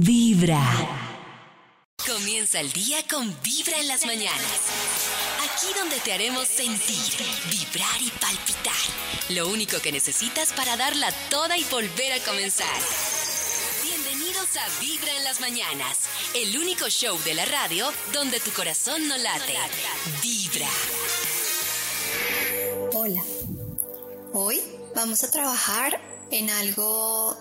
Vibra. Comienza el día con Vibra en las mañanas. Aquí donde te haremos sentir, vibrar y palpitar. Lo único que necesitas para darla toda y volver a comenzar. Bienvenidos a Vibra en las mañanas, el único show de la radio donde tu corazón no late. Vibra. Hola. Hoy vamos a trabajar en algo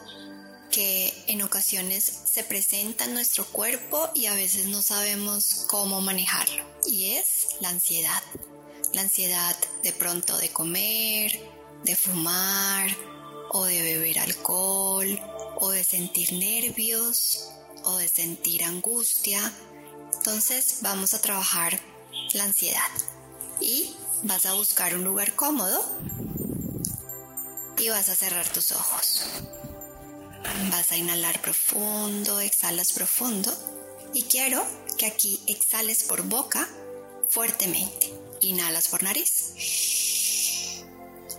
que en ocasiones se presenta en nuestro cuerpo y a veces no sabemos cómo manejarlo. Y es la ansiedad. La ansiedad de pronto de comer, de fumar o de beber alcohol o de sentir nervios o de sentir angustia. Entonces vamos a trabajar la ansiedad y vas a buscar un lugar cómodo y vas a cerrar tus ojos. Vas a inhalar profundo, exhalas profundo y quiero que aquí exhales por boca fuertemente. Inhalas por nariz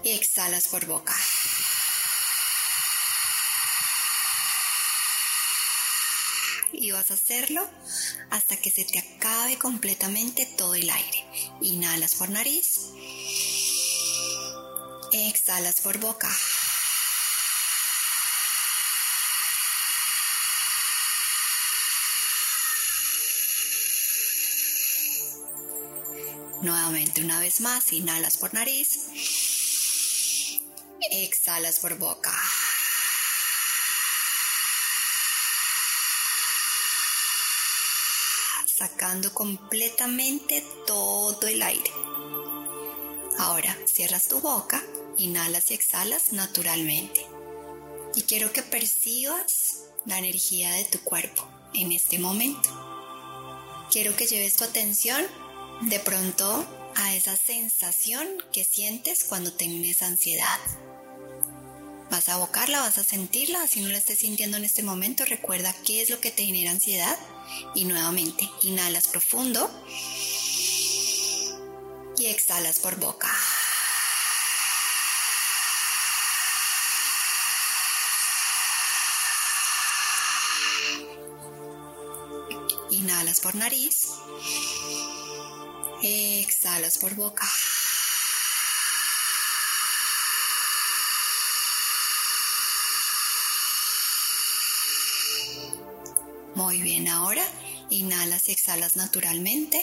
y exhalas por boca. Y vas a hacerlo hasta que se te acabe completamente todo el aire. Inhalas por nariz. Exhalas por boca. Nuevamente una vez más, inhalas por nariz, exhalas por boca. Sacando completamente todo el aire. Ahora cierras tu boca, inhalas y exhalas naturalmente. Y quiero que percibas la energía de tu cuerpo en este momento. Quiero que lleves tu atención de pronto a esa sensación que sientes cuando tienes ansiedad. Vas a abocarla, vas a sentirla, si no la estés sintiendo en este momento, recuerda qué es lo que te genera ansiedad y nuevamente inhalas profundo y exhalas por boca. Inhalas por nariz Exhalas por boca. Muy bien, ahora inhalas y exhalas naturalmente.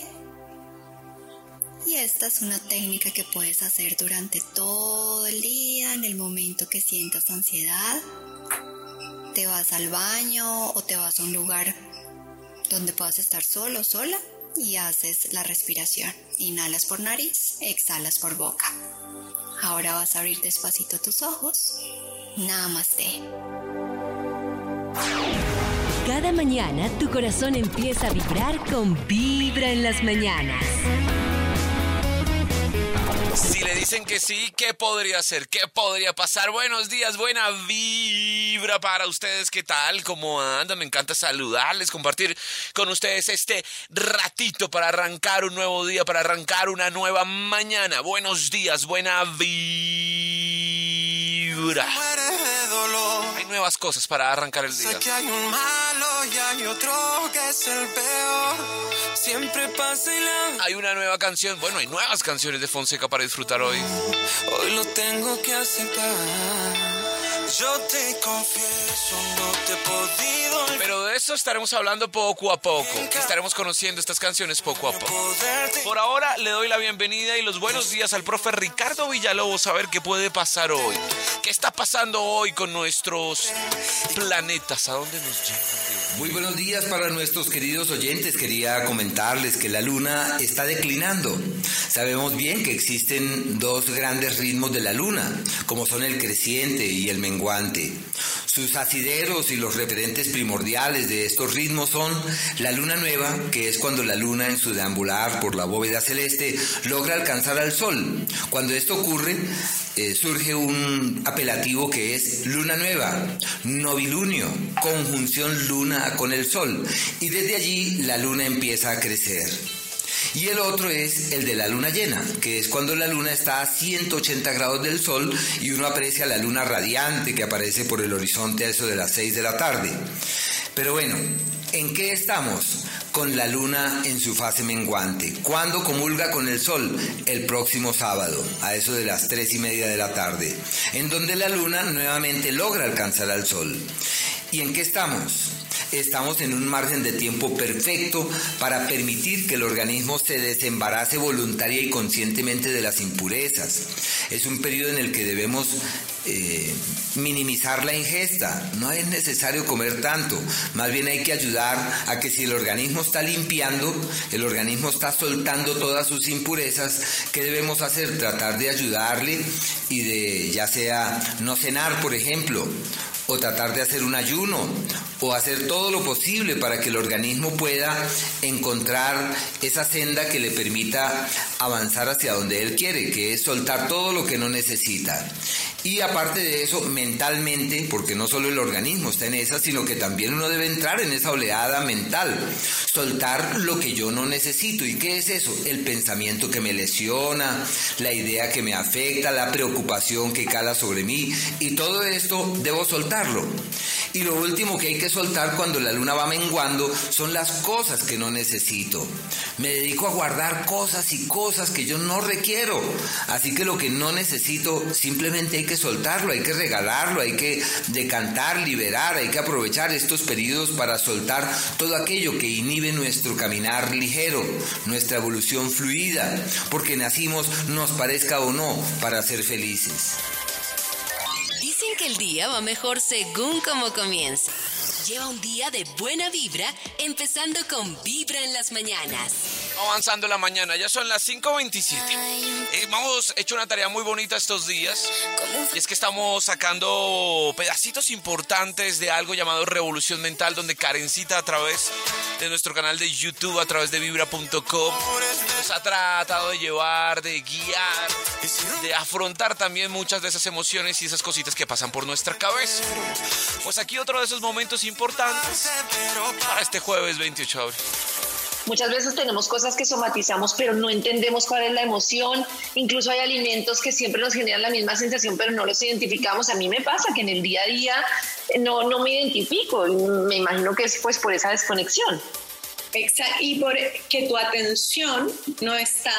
Y esta es una técnica que puedes hacer durante todo el día, en el momento que sientas ansiedad. Te vas al baño o te vas a un lugar donde puedas estar solo o sola y haces la respiración. Inhalas por nariz, exhalas por boca. Ahora vas a abrir despacito tus ojos. Namaste. Cada mañana tu corazón empieza a vibrar con Vibra en las mañanas. Si le dicen que sí, ¿qué podría ser? ¿Qué podría pasar? Buenos días, buena vibra para ustedes. ¿Qué tal? ¿Cómo andan? Me encanta saludarles, compartir con ustedes este ratito para arrancar un nuevo día, para arrancar una nueva mañana. Buenos días, buena vibra. Hay nuevas cosas para arrancar el día. hay un malo y hay otro que es el peor. Siempre pasa y la... Hay una nueva canción, bueno, hay nuevas canciones de Fonseca para disfrutar hoy. Hoy lo tengo que aceptar. Yo te confieso, no te he podido. Pero de eso estaremos hablando poco a poco. Estaremos conociendo estas canciones poco a poco. Por ahora le doy la bienvenida y los buenos días al profe Ricardo Villalobos a ver qué puede pasar hoy. ¿Qué está pasando hoy con nuestros planetas? ¿A dónde nos llevan? Muy buenos días para nuestros queridos oyentes. Quería comentarles que la luna está declinando. Sabemos bien que existen dos grandes ritmos de la luna, como son el creciente y el menguante. Sus asideros y los referentes primordiales de estos ritmos son la luna nueva, que es cuando la luna en su deambular por la bóveda celeste logra alcanzar al sol. Cuando esto ocurre, eh, surge un apelativo que es luna nueva, novilunio, conjunción luna con el sol, y desde allí la luna empieza a crecer. Y el otro es el de la luna llena, que es cuando la luna está a 180 grados del sol y uno aprecia la luna radiante que aparece por el horizonte a eso de las 6 de la tarde. Pero bueno, ¿en qué estamos? Con la luna en su fase menguante. ¿Cuándo comulga con el sol? El próximo sábado, a eso de las tres y media de la tarde, en donde la luna nuevamente logra alcanzar al sol. ¿Y en qué estamos? Estamos en un margen de tiempo perfecto para permitir que el organismo se desembarace voluntaria y conscientemente de las impurezas. Es un periodo en el que debemos eh, minimizar la ingesta. No es necesario comer tanto. Más bien hay que ayudar a que si el organismo está limpiando, el organismo está soltando todas sus impurezas, ¿qué debemos hacer? Tratar de ayudarle y de ya sea no cenar, por ejemplo, o tratar de hacer un ayuno o hacer todo lo posible para que el organismo pueda encontrar esa senda que le permita avanzar hacia donde él quiere, que es soltar todo lo que no necesita. Y aparte de eso, mentalmente, porque no solo el organismo está en esa, sino que también uno debe entrar en esa oleada mental, soltar lo que yo no necesito. ¿Y qué es eso? El pensamiento que me lesiona, la idea que me afecta, la preocupación que cala sobre mí. Y todo esto debo Y lo último que hay que soltar cuando la luna va menguando son las cosas que no necesito. Me dedico a guardar cosas y cosas que yo no requiero. Así que lo que no necesito simplemente hay que soltarlo, hay que regalarlo, hay que decantar, liberar, hay que aprovechar estos periodos para soltar todo aquello que inhibe nuestro caminar ligero, nuestra evolución fluida, porque nacimos, nos parezca o no, para ser felices. Que el día va mejor según como comienza. Lleva un día de buena vibra, empezando con Vibra en las mañanas avanzando la mañana. Ya son las 5.27. Eh, hemos hecho una tarea muy bonita estos días. Y es que estamos sacando pedacitos importantes de algo llamado Revolución Mental, donde Karencita a través de nuestro canal de YouTube, a través de vibra.com, nos ha tratado de llevar, de guiar, de afrontar también muchas de esas emociones y esas cositas que pasan por nuestra cabeza. Pues aquí otro de esos momentos importantes para este jueves 28 de abril. Muchas veces tenemos cosas que somatizamos, pero no entendemos cuál es la emoción. Incluso hay alimentos que siempre nos generan la misma sensación, pero no los identificamos. A mí me pasa que en el día a día no, no me identifico. Me imagino que es pues por esa desconexión. Exacto. Y por que tu atención no está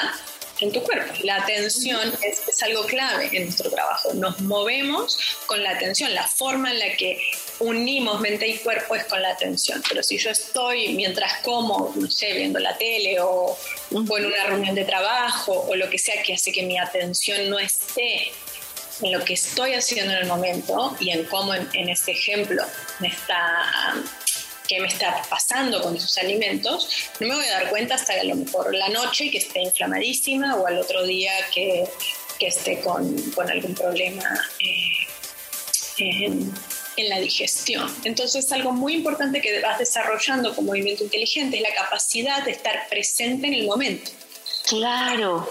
en tu cuerpo. La atención es, algo clave en nuestro trabajo. Nos movemos con la atención. La forma en la que unimos mente y cuerpo es con la atención. Pero si yo estoy mientras como, no sé, viendo la tele o, en una reunión de trabajo o lo que sea que hace que mi atención no esté en lo que estoy haciendo en el momento y en cómo en, este ejemplo me está qué me está pasando con esos alimentos, no me voy a dar cuenta hasta a lo mejor la noche que esté inflamadísima o al otro día que, que esté con, con, algún problema eh, en, en, la digestión. Entonces, algo muy importante que vas desarrollando como movimiento inteligente es la capacidad de estar presente en el momento. Claro.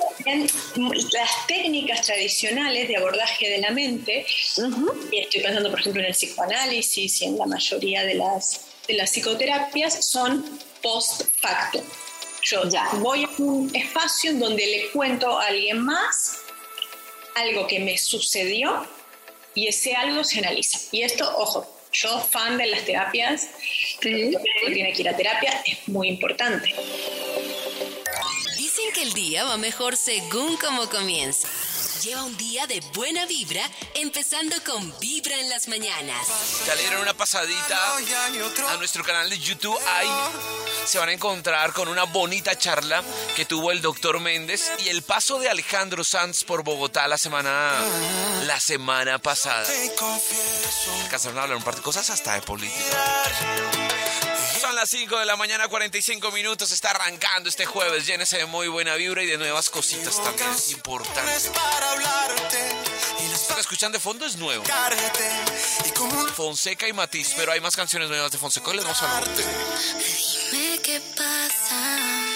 Las técnicas tradicionales de abordaje de la mente, y estoy pensando por ejemplo en el psicoanálisis y en la mayoría de las de las psicoterapias son post facto. Yo ya voy a un espacio en donde le cuento a alguien más algo que me sucedió y ese algo se analiza. Y esto, ojo, yo fan de las terapias, sí. tiene que ir a terapia, es muy importante. Dicen que el día va mejor según cómo comienza. Lleva un día de buena vibra, empezando con Vibra en las mañanas. Ya le dieron una pasadita a nuestro canal de YouTube. Ahí se van a encontrar con una bonita charla que tuvo el doctor Méndez y el paso de Alejandro Sanz por Bogotá la semana, la semana pasada. Alcanzaron a hablar un par de cosas hasta de política. Son las 5 de la mañana, 45 minutos. Está arrancando este jueves. Llénese de muy buena vibra y de nuevas cositas también importantes. Lo escuchan de fondo es nuevo. Fonseca y Matiz, pero hay más canciones nuevas de Fonseca. Les vamos a hablar. Qué pasa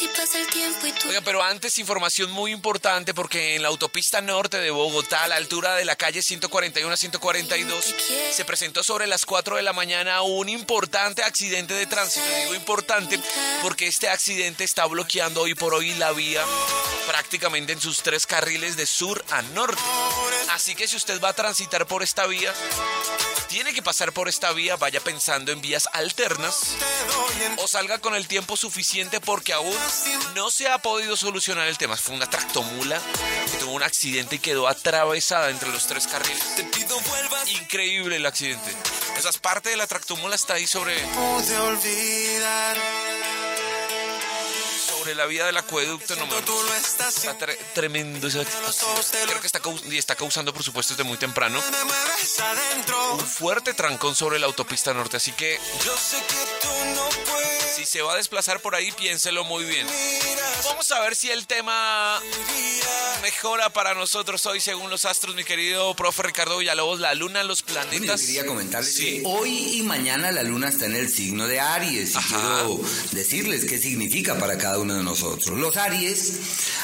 el tiempo Oiga, pero antes información muy importante porque en la autopista norte de Bogotá, a la altura de la calle 141 a 142, se presentó sobre las 4 de la mañana un importante accidente de tránsito. Digo importante porque este accidente está bloqueando hoy por hoy la vía prácticamente en sus tres carriles de sur a norte. Así que si usted va a transitar por esta vía, tiene que pasar por esta vía, vaya pensando en vías alternas o salga con el tiempo suficiente porque aún no se ha podido solucionar el tema. Fue una tractomula que tuvo un accidente y quedó atravesada entre los tres carriles. Increíble el accidente. Esas partes de la tractomula está ahí sobre sobre la vía del acueducto no me está tre- tremendo creo que está, y está causando por supuesto desde muy temprano un fuerte trancón sobre la autopista norte así que Si se va a desplazar por ahí piénselo muy bien vamos a ver si el tema mejora para nosotros hoy según los astros mi querido profe Ricardo Villalobos la luna los yo planetas quería comentarles Sí. que hoy y mañana la luna está en el signo de Aries. Y quiero decirles qué significa para cada uno de nosotros. Los Aries,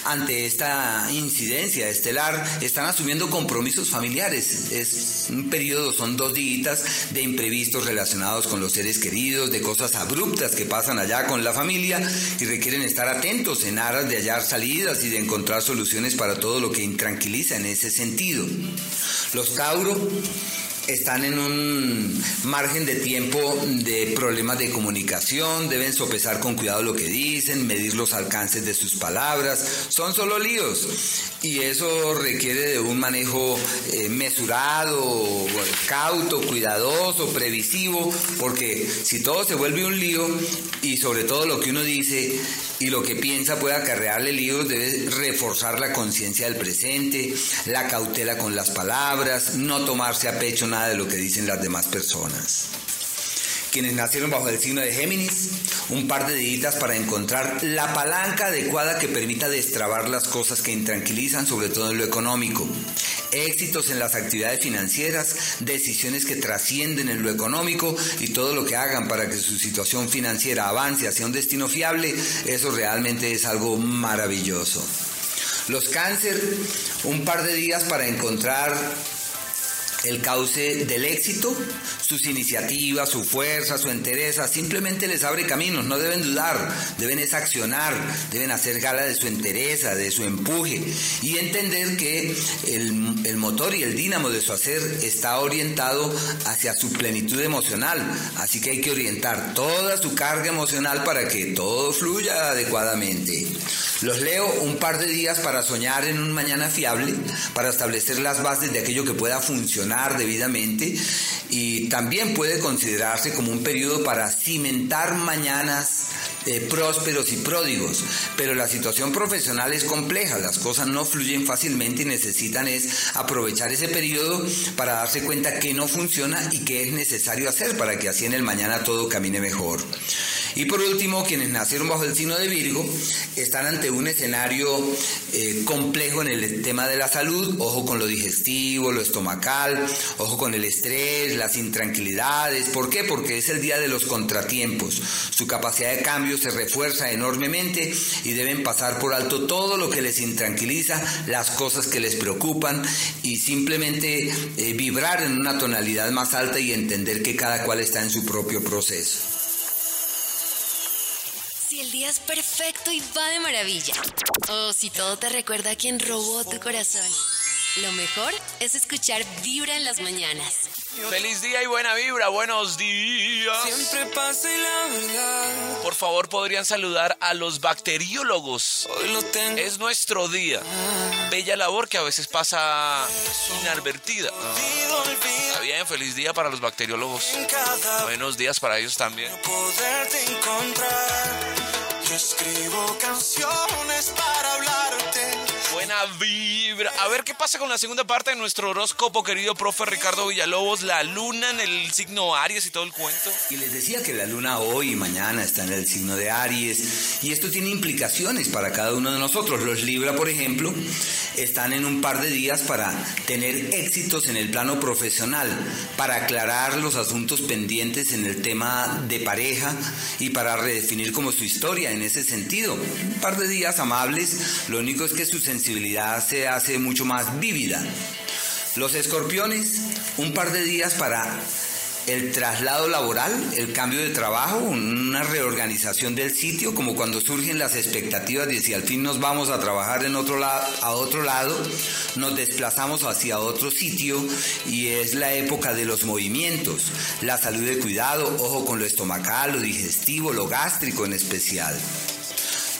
ante esta incidencia estelar, están asumiendo compromisos familiares. Es un periodo, son dos días de imprevistos relacionados con los seres queridos, de cosas abruptas que pasan allá con la familia y requieren estar atentos en aras de hallar salidas y de encontrar soluciones para todo lo que intranquiliza en ese sentido. Los Tauro están en un margen de tiempo de problemas de comunicación, deben sopesar con cuidado lo que dicen, medir los alcances de sus palabras, son solo líos. Y eso requiere de un manejo eh, mesurado, cauto, cuidadoso, previsivo, porque si todo se vuelve un lío y sobre todo lo que uno dice y lo que piensa puede acarrearle líos, debe reforzar la conciencia del presente, la cautela con las palabras, no tomarse a pecho nada de lo que dicen las demás personas. Quienes nacieron bajo el signo de Géminis, un par de días para encontrar la palanca adecuada que permita destrabar las cosas que intranquilizan, sobre todo en lo económico. Éxitos en las actividades financieras, decisiones que trascienden en lo económico y todo lo que hagan para que su situación financiera avance hacia un destino fiable, eso realmente es algo maravilloso. Los cáncer, un par de días para encontrar el cauce del éxito, sus iniciativas, su fuerza, su entereza, simplemente les abre caminos, no deben dudar, deben es accionar, deben hacer gala de su entereza, de su empuje y entender que el, el motor y el dínamo de su hacer está orientado hacia su plenitud emocional, así que hay que orientar toda su carga emocional para que todo fluya adecuadamente. Los leo un par de días para soñar en un mañana fiable, para establecer las bases de aquello que pueda funcionar debidamente y también puede considerarse como un periodo para cimentar mañanas eh, prósperos y pródigos, pero la situación profesional es compleja, las cosas no fluyen fácilmente y necesitan es aprovechar ese periodo para darse cuenta que no funciona y que es necesario hacer para que así en el mañana todo camine mejor. Y por último, quienes nacieron bajo el signo de Virgo están ante un escenario eh, complejo en el tema de la salud, ojo con lo digestivo, lo estomacal, ojo con el estrés, las intranquilidades. ¿Por qué? Porque es el día de los contratiempos. Su capacidad de cambio se refuerza enormemente y deben pasar por alto todo lo que les intranquiliza, las cosas que les preocupan y simplemente eh, vibrar en una tonalidad más alta y entender que cada cual está en su propio proceso. Si el día es perfecto y va de maravilla. O si todo te recuerda a quien robó tu corazón. Lo mejor es escuchar Vibra en las mañanas. Feliz día y buena vibra, buenos días. Siempre pasa y la verdad. Por favor, podrían saludar a los bacteriólogos. Hoy lo tengo. Es nuestro día. Bella labor que a veces pasa inadvertida. Olvido, olvido Está bien, feliz día para los bacteriólogos. Buenos días para ellos también. poderte encontrar. Yo escribo canciones para hablarte. Buena vibra. A ver qué pasa con la segunda parte de nuestro horóscopo, querido profe Ricardo Villalobos. La luna en el signo Aries y todo el cuento. Y les decía que la luna hoy y mañana está en el signo de Aries y esto tiene implicaciones para cada uno de nosotros. Los Libra, por ejemplo, están en un par de días para tener éxitos en el plano profesional, para aclarar los asuntos pendientes en el tema de pareja y para redefinir como su historia en ese sentido. Un par de días amables, lo único es que su sensibilidad se hace mucho más vívida. Los escorpiones, un par de días para el traslado laboral, el cambio de trabajo, una reorganización del sitio, como cuando surgen las expectativas de si al fin nos vamos a trabajar en otro lado, a otro lado, nos desplazamos hacia otro sitio y es la época de los movimientos, la salud de cuidado, ojo con lo estomacal, lo digestivo, lo gástrico en especial.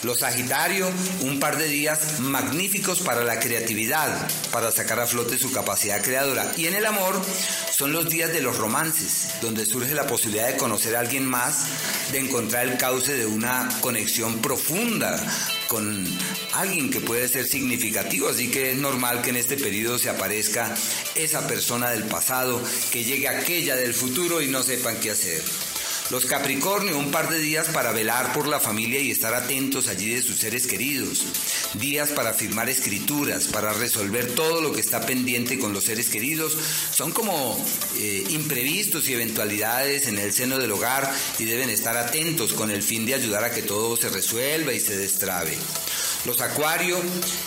Los Sagitario, un par de días magníficos para la creatividad, para sacar a flote su capacidad creadora. Y en el amor son los días de los romances, donde surge la posibilidad de conocer a alguien más, de encontrar el cauce de una conexión profunda con alguien que puede ser significativo, así que es normal que en este periodo se aparezca esa persona del pasado, que llegue aquella del futuro y no sepan qué hacer. Los Capricornio, un par de días para velar por la familia y estar atentos allí de sus seres queridos. Días para firmar escrituras, para resolver todo lo que está pendiente con los seres queridos. Son como eh, imprevistos y eventualidades en el seno del hogar y deben estar atentos con el fin de ayudar a que todo se resuelva y se destrabe. Los Acuario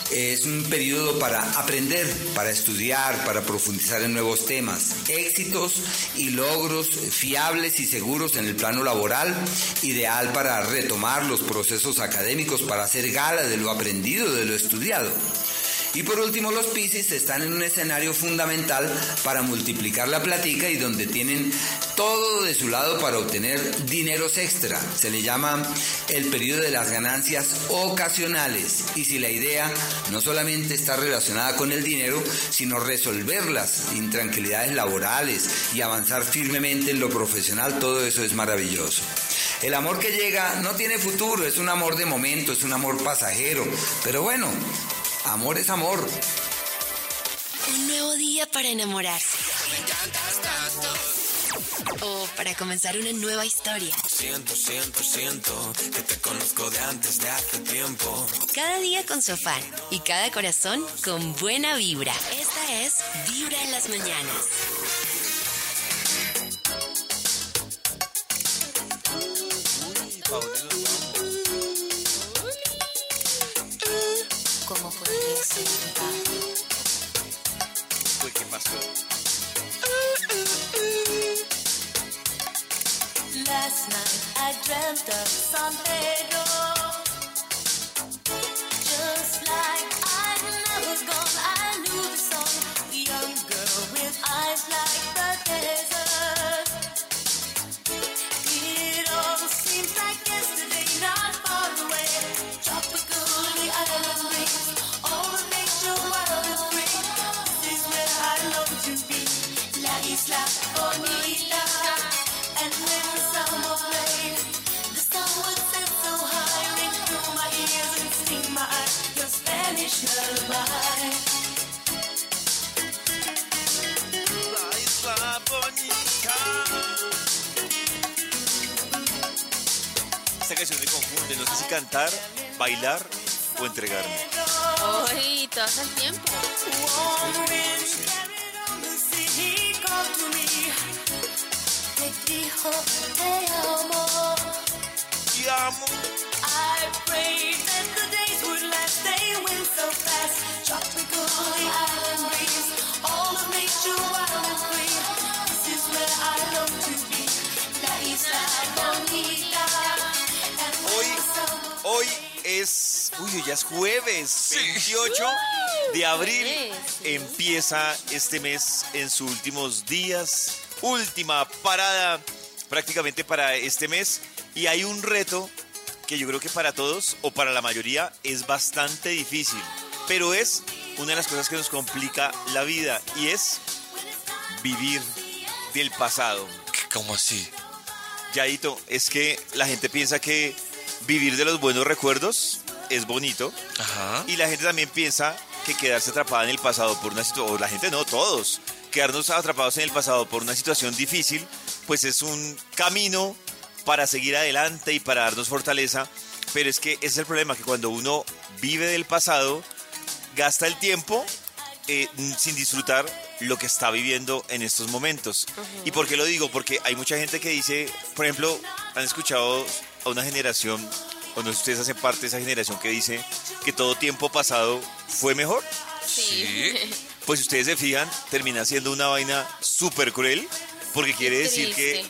es un periodo para aprender, para estudiar, para profundizar en nuevos temas, éxitos y logros fiables y seguros en el plano laboral, ideal para retomar los procesos académicos, para hacer gala de lo aprendido, de lo estudiado. Y por último, los Pisces están en un escenario fundamental para multiplicar la platica y donde tienen todo de su lado para obtener dineros extra. Se le llama el periodo de las ganancias ocasionales. Y si la idea no solamente está relacionada con el dinero, sino resolver las intranquilidades laborales y avanzar firmemente en lo profesional, todo eso es maravilloso. El amor que llega no tiene futuro, es un amor de momento, es un amor pasajero. Pero bueno, Amor es amor. Un nuevo día para enamorarse. O para comenzar una nueva historia. Siento, siento, siento que te conozco de antes de hace tiempo. Cada día con su afán y cada corazón con buena vibra. Esta es Vibra en las mañanas. ¿Cómo podría ser? Uy, ¿qué pasó? Last night I dreamt of San Pedro. Cantar, bailar o entregarme. Todo el tiempo. Te dijo, te amo. Te amo. I prayed that the days would last. They went so fast. Tropical island breeze. All of nature wild and free. This is where I long to be. La isla uy, ya es jueves, 28 de abril. Empieza este mes en sus últimos días, última parada prácticamente para este mes. Y hay un reto que yo creo que para todos o para la mayoría es bastante difícil, pero es una de las cosas que nos complica la vida y es vivir del pasado. ¿Cómo así? Yaito, es que la gente piensa que vivir de los buenos recuerdos es bonito Ajá. y la gente también piensa que quedarse atrapada en el pasado por una situación, o la gente no, todos, quedarnos atrapados en el pasado por una situación difícil, pues es un camino para seguir adelante y para darnos fortaleza, pero es que ese es el problema, que cuando uno vive del pasado, gasta el tiempo eh, sin disfrutar lo que está viviendo en estos momentos. ¿Y por qué lo digo? Porque hay mucha gente que dice, por ejemplo, han escuchado a una generación, o no sé si ustedes hacen parte de esa generación que dice que todo tiempo pasado fue mejor. Sí. Pues si ustedes se fijan, termina siendo una vaina súper cruel, porque quiere decir que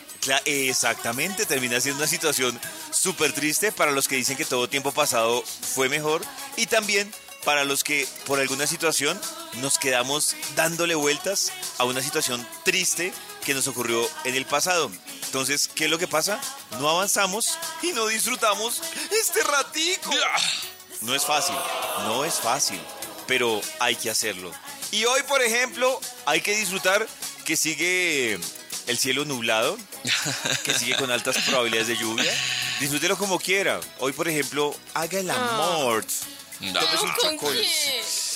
exactamente termina siendo una situación súper triste para los que dicen que todo tiempo pasado fue mejor y también para los que por alguna situación nos quedamos dándole vueltas a una situación triste que nos ocurrió en el pasado. Entonces, ¿qué es lo que pasa? No avanzamos y no disfrutamos este ratico. No es fácil, no es fácil, pero hay que hacerlo. Y hoy, por ejemplo, hay que disfrutar que sigue el cielo nublado, que sigue con altas probabilidades de lluvia. Disfrútelo como quiera. Hoy, por ejemplo, haga el amor. No. Tómese un ¿Con chocolate.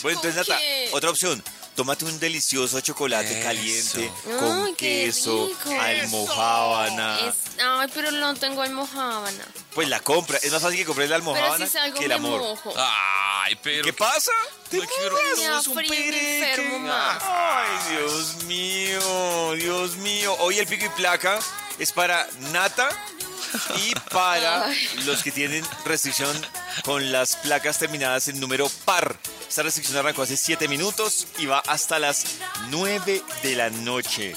Bueno, entonces, ¿Con Nata, otra opción. Tómate un delicioso chocolate Eso. caliente Ay, con qué queso, rico. almohábana. Es- ay, pero no tengo almohábana. Pues la compra. Es más fácil que compres la Pero almohábana si que el amor. mojo. Ay, pero. ¿Qué pasa? ¿Te Ay, qué mojas? Me da Es un enfermo más. Ay, Dios mío, Dios mío. Hoy el pico y placa es para Nata y para los que tienen restricción con las placas terminadas en número par. Esta restricción arrancó hace 7 minutos y va hasta las 9 de la noche.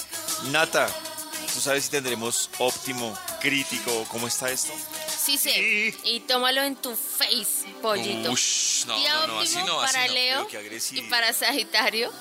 Nata, ¿tú sabes si tendremos óptimo, crítico? ¿Cómo está esto? Sí sé. Y tómalo en tu face, pollito. Ush, no, día no, no, óptimo así no, así para no. Leo y para Sagitario.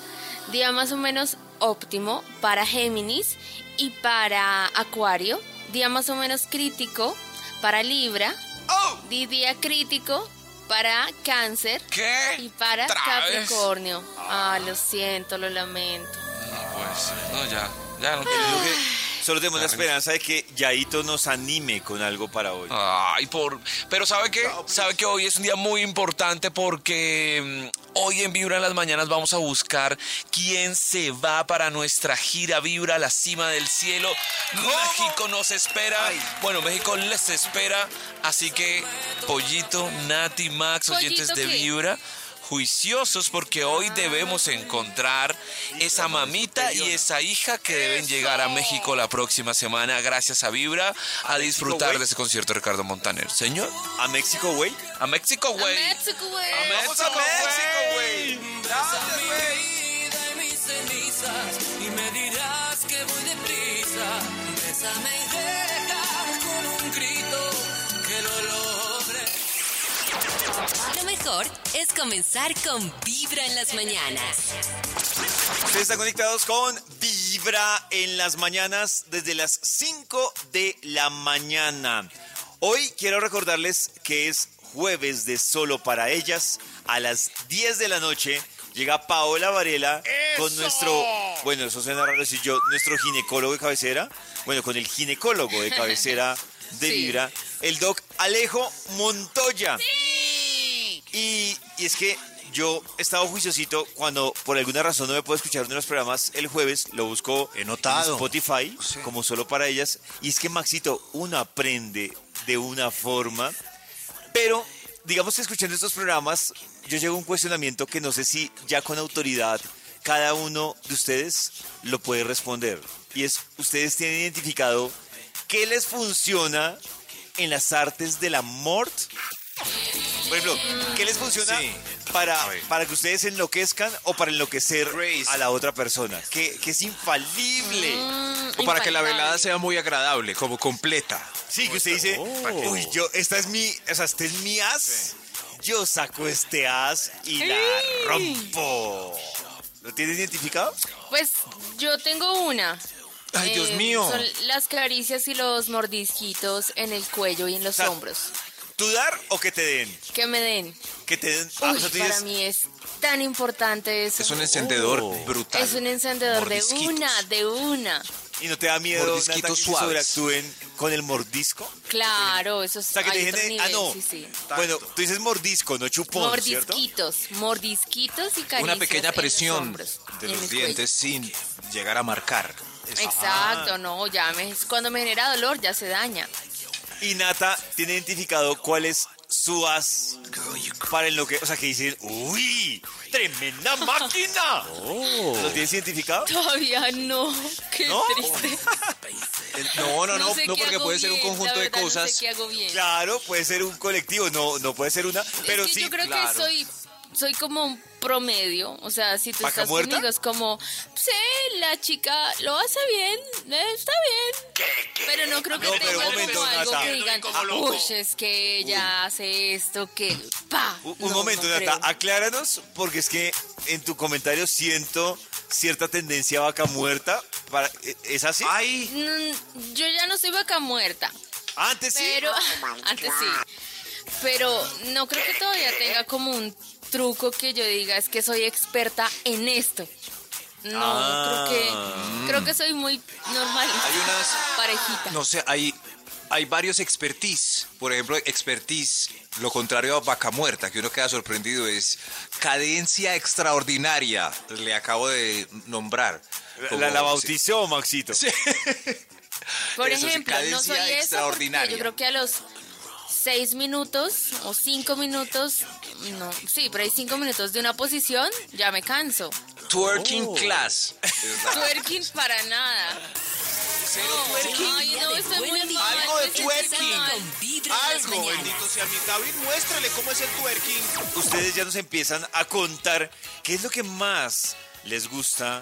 Día más o menos óptimo para Géminis y para Acuario. Día más o menos crítico para Libra. Oh. Día crítico para Cáncer ¿Qué? y para. Capricornio. Ah, lo siento, lo lamento. No puede ser. No, ya. Ya no quiero. que Solo tenemos la esperanza de que Yaito nos anime con algo para hoy. Ay, por. Pero ¿sabe qué? ¿Sabe que hoy es un día muy importante porque mm, hoy en Vibra en las mañanas vamos a buscar quién se va para nuestra gira Vibra a la cima del cielo. México nos espera. Bueno, México les espera. Así que, Pollito, Nati, Max, oyentes ¿Pollito de qué? Juiciosos porque hoy debemos encontrar esa mamita y esa hija que deben llegar a México la próxima semana gracias a Vibra a disfrutar de ese concierto de Ricardo Montaner. Señor, A México, güey. a México, güey. México, güey. A México, güey. y me dirás que voy deprisa. Bésame Lo mejor es comenzar con Vibra en las mañanas. Ustedes están conectados con Vibra en las mañanas desde las 5 de la mañana. Hoy quiero recordarles que es jueves de solo para ellas. A las 10 de la noche llega Paola Varela con nuestro, bueno, eso suena raro decir yo, nuestro ginecólogo de cabecera. Bueno, con el ginecólogo de cabecera de Sí. Vibra, el doc Alejo Montoya. Y, y es que yo he estado juiciosito cuando por alguna razón no me puedo escuchar uno de los programas el jueves, lo busco He notado. en Spotify como solo para ellas. Y es que Maxito, uno aprende de una forma, pero digamos que escuchando estos programas, yo llego a un cuestionamiento que no sé si ya con autoridad cada uno de ustedes lo puede responder. Y es, ustedes tienen identificado qué les funciona en las artes del amor. Por ejemplo, ¿qué les funciona Sí. para, para que ustedes enloquezcan o para enloquecer Grace. a la otra persona? Que, que es infalible. Mm, O para que la velada sea muy agradable, como completa. Sí, que usted dice, Oh. uy, yo, esta es mi, o sea, este es mi as. Yo saco este as y la rompo. ¿Lo tienes identificado? Pues yo tengo una. Ay, Dios Eh, mío. Son las caricias y los mordisquitos en el cuello y en los sea, hombros. ¿Tú dar o que te den? Que me den. Que te den. Ah, Uy, o sea, tú para dices, mí es tan importante eso. Es un encendedor Oh. brutal. Es un encendedor de Mordisquitos. una, de una. ¿Y no te da miedo Mordisquitos Nata, que se suaves. sobreactúen con el mordisco? Claro, eso es O sea, que te hay dejen otro de- Ah, nivel, no. sí, sí. Bueno, tú dices mordisco, no chupón, ¿cierto? Mordisquitos, mordisquitos y caricias Una pequeña en los presión hombros de en los el dientes sin llegar a marcar. Exacto, no, ya me, cuando me genera dolor ya se daña. Y Nata tiene identificado cuál es su as para en lo que, o sea, que dicen, uy, tremenda máquina. ¿Lo tienes identificado? Todavía no, qué ¿No? triste. No, no, no, sé no, porque puede ser un conjunto de No cosas. sé qué hago bien. Claro, puede ser un colectivo, no, no puede ser una, pero es que sí. yo creo claro. que soy soy como un promedio, o sea, si tú ¿Vaca estás muerta? conmigo es como, sí, la chica lo hace bien, eh, está bien. Pero no creo que No, tenga momento, como algo Nata. que digan, uy, es que ella hace esto, que pa. Un, un No, momento, no Nata, creo. acláranos, porque es que en tu comentario siento cierta tendencia a vaca muerta. Para, ¿Es así? Ay, Mm, yo ya no soy vaca muerta, Antes sí. pero antes sí. Pero no creo que todavía tenga como un truco que yo diga es que soy experta en esto. No, Ah. creo que creo que soy muy normal. Hay unas- parejita. No sé, hay, hay varios expertise. Por ejemplo, expertise, lo contrario a vaca muerta, que uno queda sorprendido, es cadencia extraordinaria. Le acabo de nombrar. La, Como- la, la sí. bautizó, Maxito. Por Eso sí, ejemplo, no cadencia soy extraordinaria. yo creo que a los seis minutos o cinco minutos, no, sí, pero hay cinco minutos de una posición, ya me canso. Twerking Oh. class. Twerking para nada. No, ay, no, estoy muy mal. Algo de twerking. Algo, bendito sea mi David, muéstrale cómo es el twerking. Ustedes ya nos empiezan a contar qué es lo que más les gusta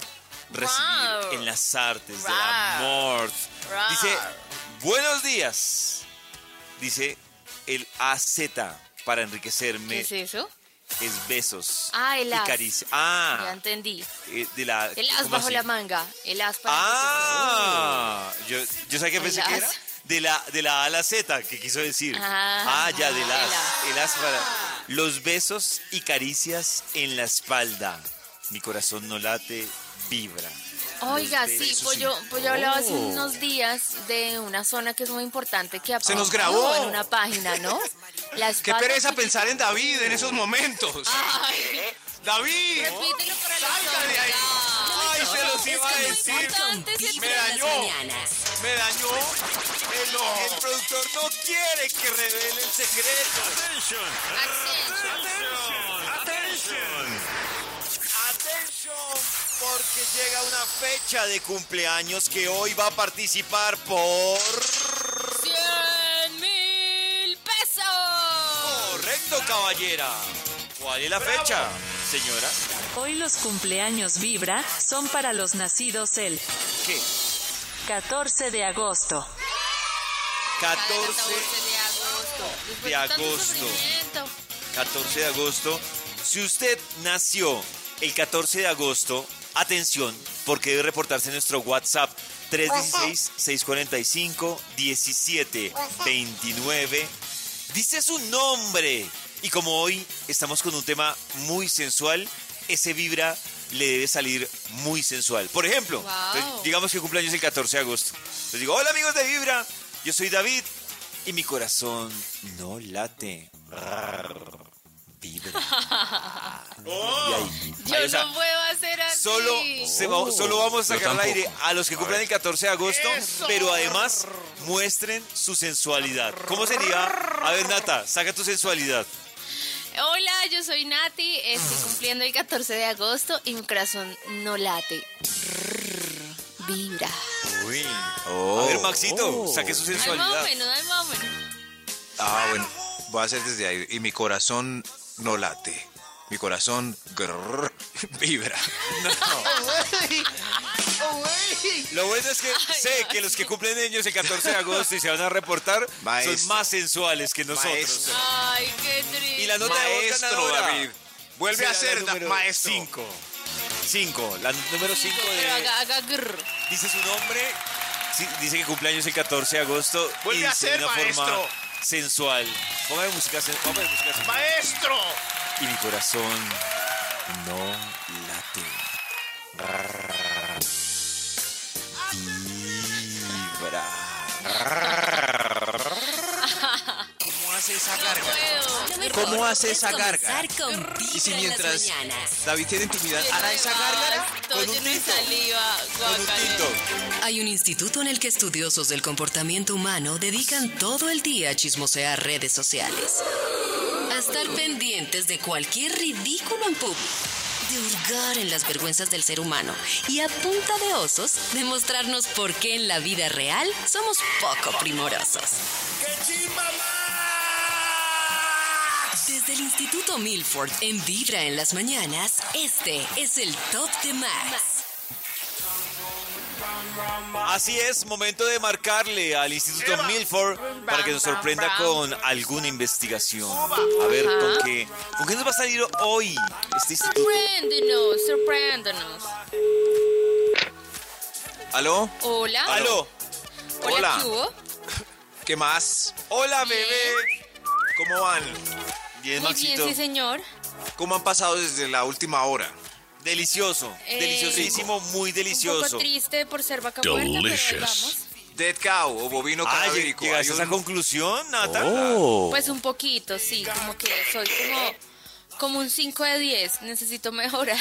recibir Wow. en las artes del Wow. amor. Wow. Dice, buenos días. Dice el AZ para enriquecerme ¿Qué es eso? es besos Ah, el y as. caricia. Ya Ah, entendí. eh, de la, El as ¿cómo bajo así? la manga. El as para Ah, yo, yo sabía que El pensé que era de la, de la A a la Z, que quiso decir. Ah, Ah, ya, del el as. as. El as para los besos y caricias en la espalda. Mi corazón no late, vibra. Oiga, sí, pues yo, pues yo hablaba hace unos días de una zona que es muy importante que Se nos apareció grabó. en una página, ¿no? La Qué pereza pensar en David en esos momentos. Ay, David. repítelo para los Salga de ahí. Ay, se los iba a decir. Me dañó. Me dañó. El, el productor no quiere que revele el secreto. Atención, porque llega una fecha de cumpleaños que hoy va a participar por... 100 mil pesos. Correcto, caballera. ¿Cuál es la fecha, señora? Hoy los cumpleaños Vibra son para los nacidos el ¿Qué? 14 de agosto. 14, de agosto. Después de agosto. sufrimiento. 14 de agosto. Si usted nació el 14 de agosto, atención, porque debe reportarse en nuestro WhatsApp 316-645-1729. Dice su nombre. Y como hoy estamos con un tema muy sensual, ese vibra le debe salir muy sensual. Por ejemplo, Wow. entonces, digamos que cumpleaños el 14 de agosto. Entonces digo, hola amigos de Vibra, yo soy David y mi corazón no late. Vibra. Ahí, Yo ahí, o sea, no puedo hacer así. Solo, se va- solo vamos a sacar al aire a los que cumplan el 14 de agosto, pero además muestren su sensualidad. ¿Cómo sería? A ver, Nata, saca tu sensualidad. Hola, yo soy Nati, estoy cumpliendo el 14 de agosto y mi corazón no late. Vibra. Uy. A ver, Maxito, saque su Ay, más o sensualidad. menos, ay, más o menos. Ah, bueno, voy a hacer desde ahí. Y mi corazón no late. Mi corazón grrr, vibra. Lo bueno es que sé que los que cumplen años el 14 de agosto y se van a reportar Maestro. son más sensuales que nosotros. Maestro. Ay, qué triste. Y la nota de voz Maestro David. Vuelve a ser maestro. 5. 5, la número 5 Pero de... haga, haga grr. Dice su nombre, sí, dice que cumpleaños el 14 de agosto. Vuelve y a ser, una forma maestro. Sensual. Póngame música, póngame música sensual. ¡Maestro! Y mi corazón no late. Vibra. ¿Cómo hace esa No garga? puedo. ¿Cómo hace Es esa garga? comenzar con Y si mientras. David tiene intimidad, hará esa Estoy con un tinto. Hay un instituto en el que estudiosos del comportamiento humano dedican todo el día a chismosear redes sociales. A estar pendientes de cualquier ridículo en público. De hurgar en las vergüenzas del ser humano. Y a punta de osos, demostrarnos por qué en la vida real somos poco primorosos. Desde el Instituto Milford en Vibra en las mañanas, este es el Top de Max. Así es, momento de marcarle al Instituto Milford para que nos sorprenda con alguna investigación. A ver, ¿con qué, ¿con qué nos va a salir hoy este instituto? Sorpréndenos, sorpréndenos. ¿Aló? Hola. ¿Aló? Hola, Hola. ¿qué hubo? ¿Qué más? Hola, bebé. ¿Cómo van? Bien, Muy bien, Maxito. sí, señor. ¿Cómo han pasado desde la última hora? Delicioso, Eh, deliciosísimo, muy Un delicioso. poco triste por ser vaca muerta, pero ahí vamos. Dead cow o bovino Ah, cadavérico. ¿llegaste a Hay esa un- conclusión, Nata? Pues un poquito, sí, como que soy como, como un 5 de 10. Necesito mejorar.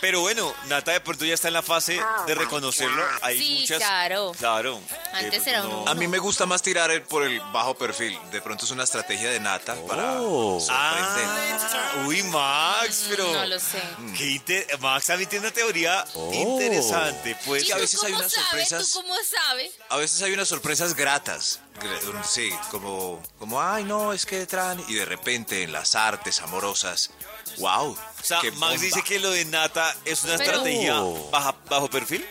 Pero bueno, Nata de pronto ya está en la fase de reconocerlo. Hay Sí, muchas. claro. Claro. Antes Eh, era no. uno. A mí me gusta más tirar el- por el bajo perfil. De pronto es una estrategia de nata para sorprender. Ah, uy, Max, pero. No lo sé. qué inte- Max también tiene una teoría interesante. Pues que a ¿Y tú veces hay unas sabes? sorpresas- ¿Tú cómo sabes? A veces hay unas sorpresas gratas. Gr- Sí, como, como, ay, no, es que tran. Y de repente en las artes amorosas, wow. O sea, qué Max bomba. dice que lo de Nata es una Pero- estrategia baja- bajo perfil.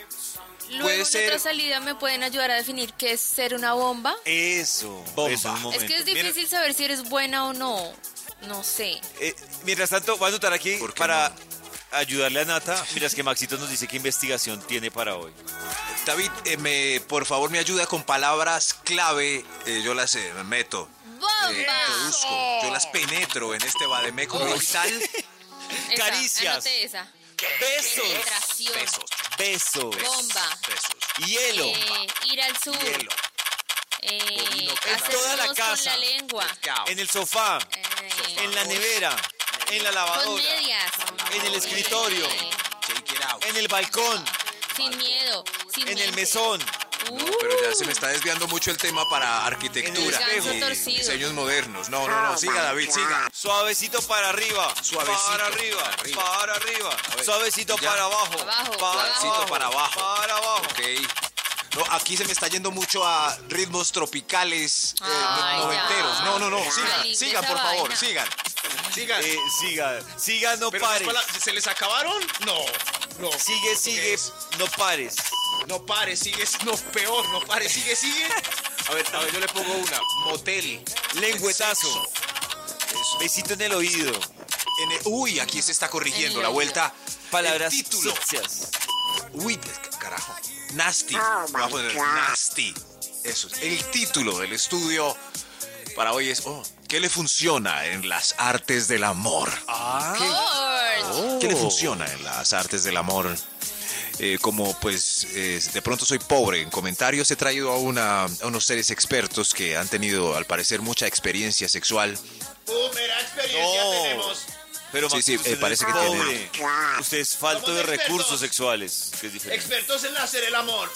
Luego Puede en ser- otra salida me pueden ayudar a definir qué es ser una bomba. Eso. Bomba. eso, un Es momento. que es Mira, difícil saber si eres buena o no. No sé. eh, mientras tanto, voy a anotar aquí ¿Por qué para no? ayudarle a Nata. Mira, es que Maxito nos dice qué investigación tiene para hoy. David, eh, me, por favor, me ayuda con palabras clave. eh, yo las eh, meto. Eh, yo las penetro en este vademécum vital. Esa, caricias. esa. Besos. Besos, Besos. Bomba. besos, Hielo. Eh, ir al sur. hielo. Eh, en toda la casa. con la lengua. En el sofá. Eh, En la nevera. En la con lavadora. medias. En el escritorio. Eh. En el balcón. sin miedo. Sin En el mente. mesón. Uh, No, pero ya se me está desviando mucho el tema para arquitectura y torcido. diseños modernos. No, no, no, siga David, siga. Suavecito para arriba. Suavecito Para arriba. para arriba. Para arriba. ver, Suavecito ya. para abajo. Abajo, Para Suavecito abajo. para abajo. Para abajo. Ok. No, aquí se me está yendo mucho a ritmos tropicales eh, Ay, noventeros. ya. No, no, no, sigan, sigan, por favor, vaina. sigan. Sigan. Eh, siga. Siga, no Pero pares. ¿Se les acabaron? No. No. Sigue, sigue. No pares. No pare, sigue. No, peor, no pare, sigue, sigue. A ver, a ver, yo le pongo una. Motel. Lengüetazo. Eso. Besito en el oído. En el- uy, aquí se está corrigiendo En la el vuelta. Palabras El título. sucias. Uy, carajo. Nasty. Voy a poner nasty. Eso es. El título del estudio para hoy es oh, ¿Qué le funciona en las artes del amor? George. ¿Qué le funciona en las artes del amor? Eh, como pues eh, de pronto soy pobre en comentarios, he traído a, una, a unos seres expertos que han tenido al parecer mucha experiencia sexual. Mira, experiencia No. tenemos. Pero Sí, sí, usted eh, parece es que tiene- pobre. Usted es falto de expertos. recursos sexuales, que es diferente. Expertos en hacer el amor.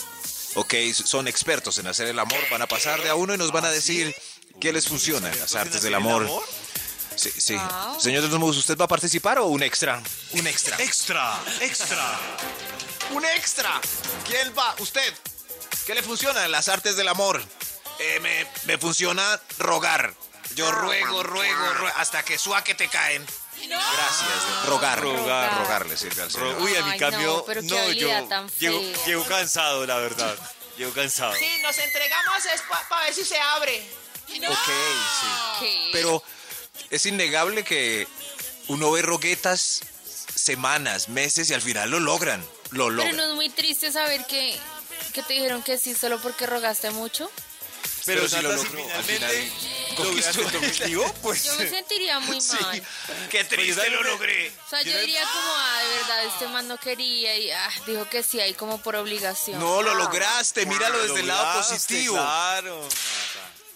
Ok, son expertos en hacer el amor, van a pasar de a uno y nos van a decir qué les funciona en las artes del amor. Sí, sí. Wow. Señor de los Modos, ¿usted va a participar o un extra? Un extra. Extra, extra. Un extra. ¿Quién va? Usted. ¿Qué le funciona en las artes del amor? Eh, me, me funciona rogar. Yo ruego, ruego, ruego, hasta que suaque te caen. Gracias. Rogar. Rogar. Rogarle sirve al Señor. Uy, a mi Ay, cambio, no, pero no, yo llego, llego cansado, la verdad. Llego cansado. Sí, nos entregamos es para ver si se abre. Ok, sí. ¿Qué? Pero es innegable que uno ve roguetas semanas, meses y al final lo logran. Lo Pero logran. no es muy triste saber que, que te dijeron que sí solo porque rogaste mucho. Pero, Pero si lo logró, al finalmente final lograste tu objetivo, pues... Yo me sentiría muy mal. Qué triste lo logré. O sea, yo diría como, ah, de verdad, este man no quería y ah, dijo que sí, ahí como por obligación. No, lo lograste. Míralo desde el lado positivo. Claro.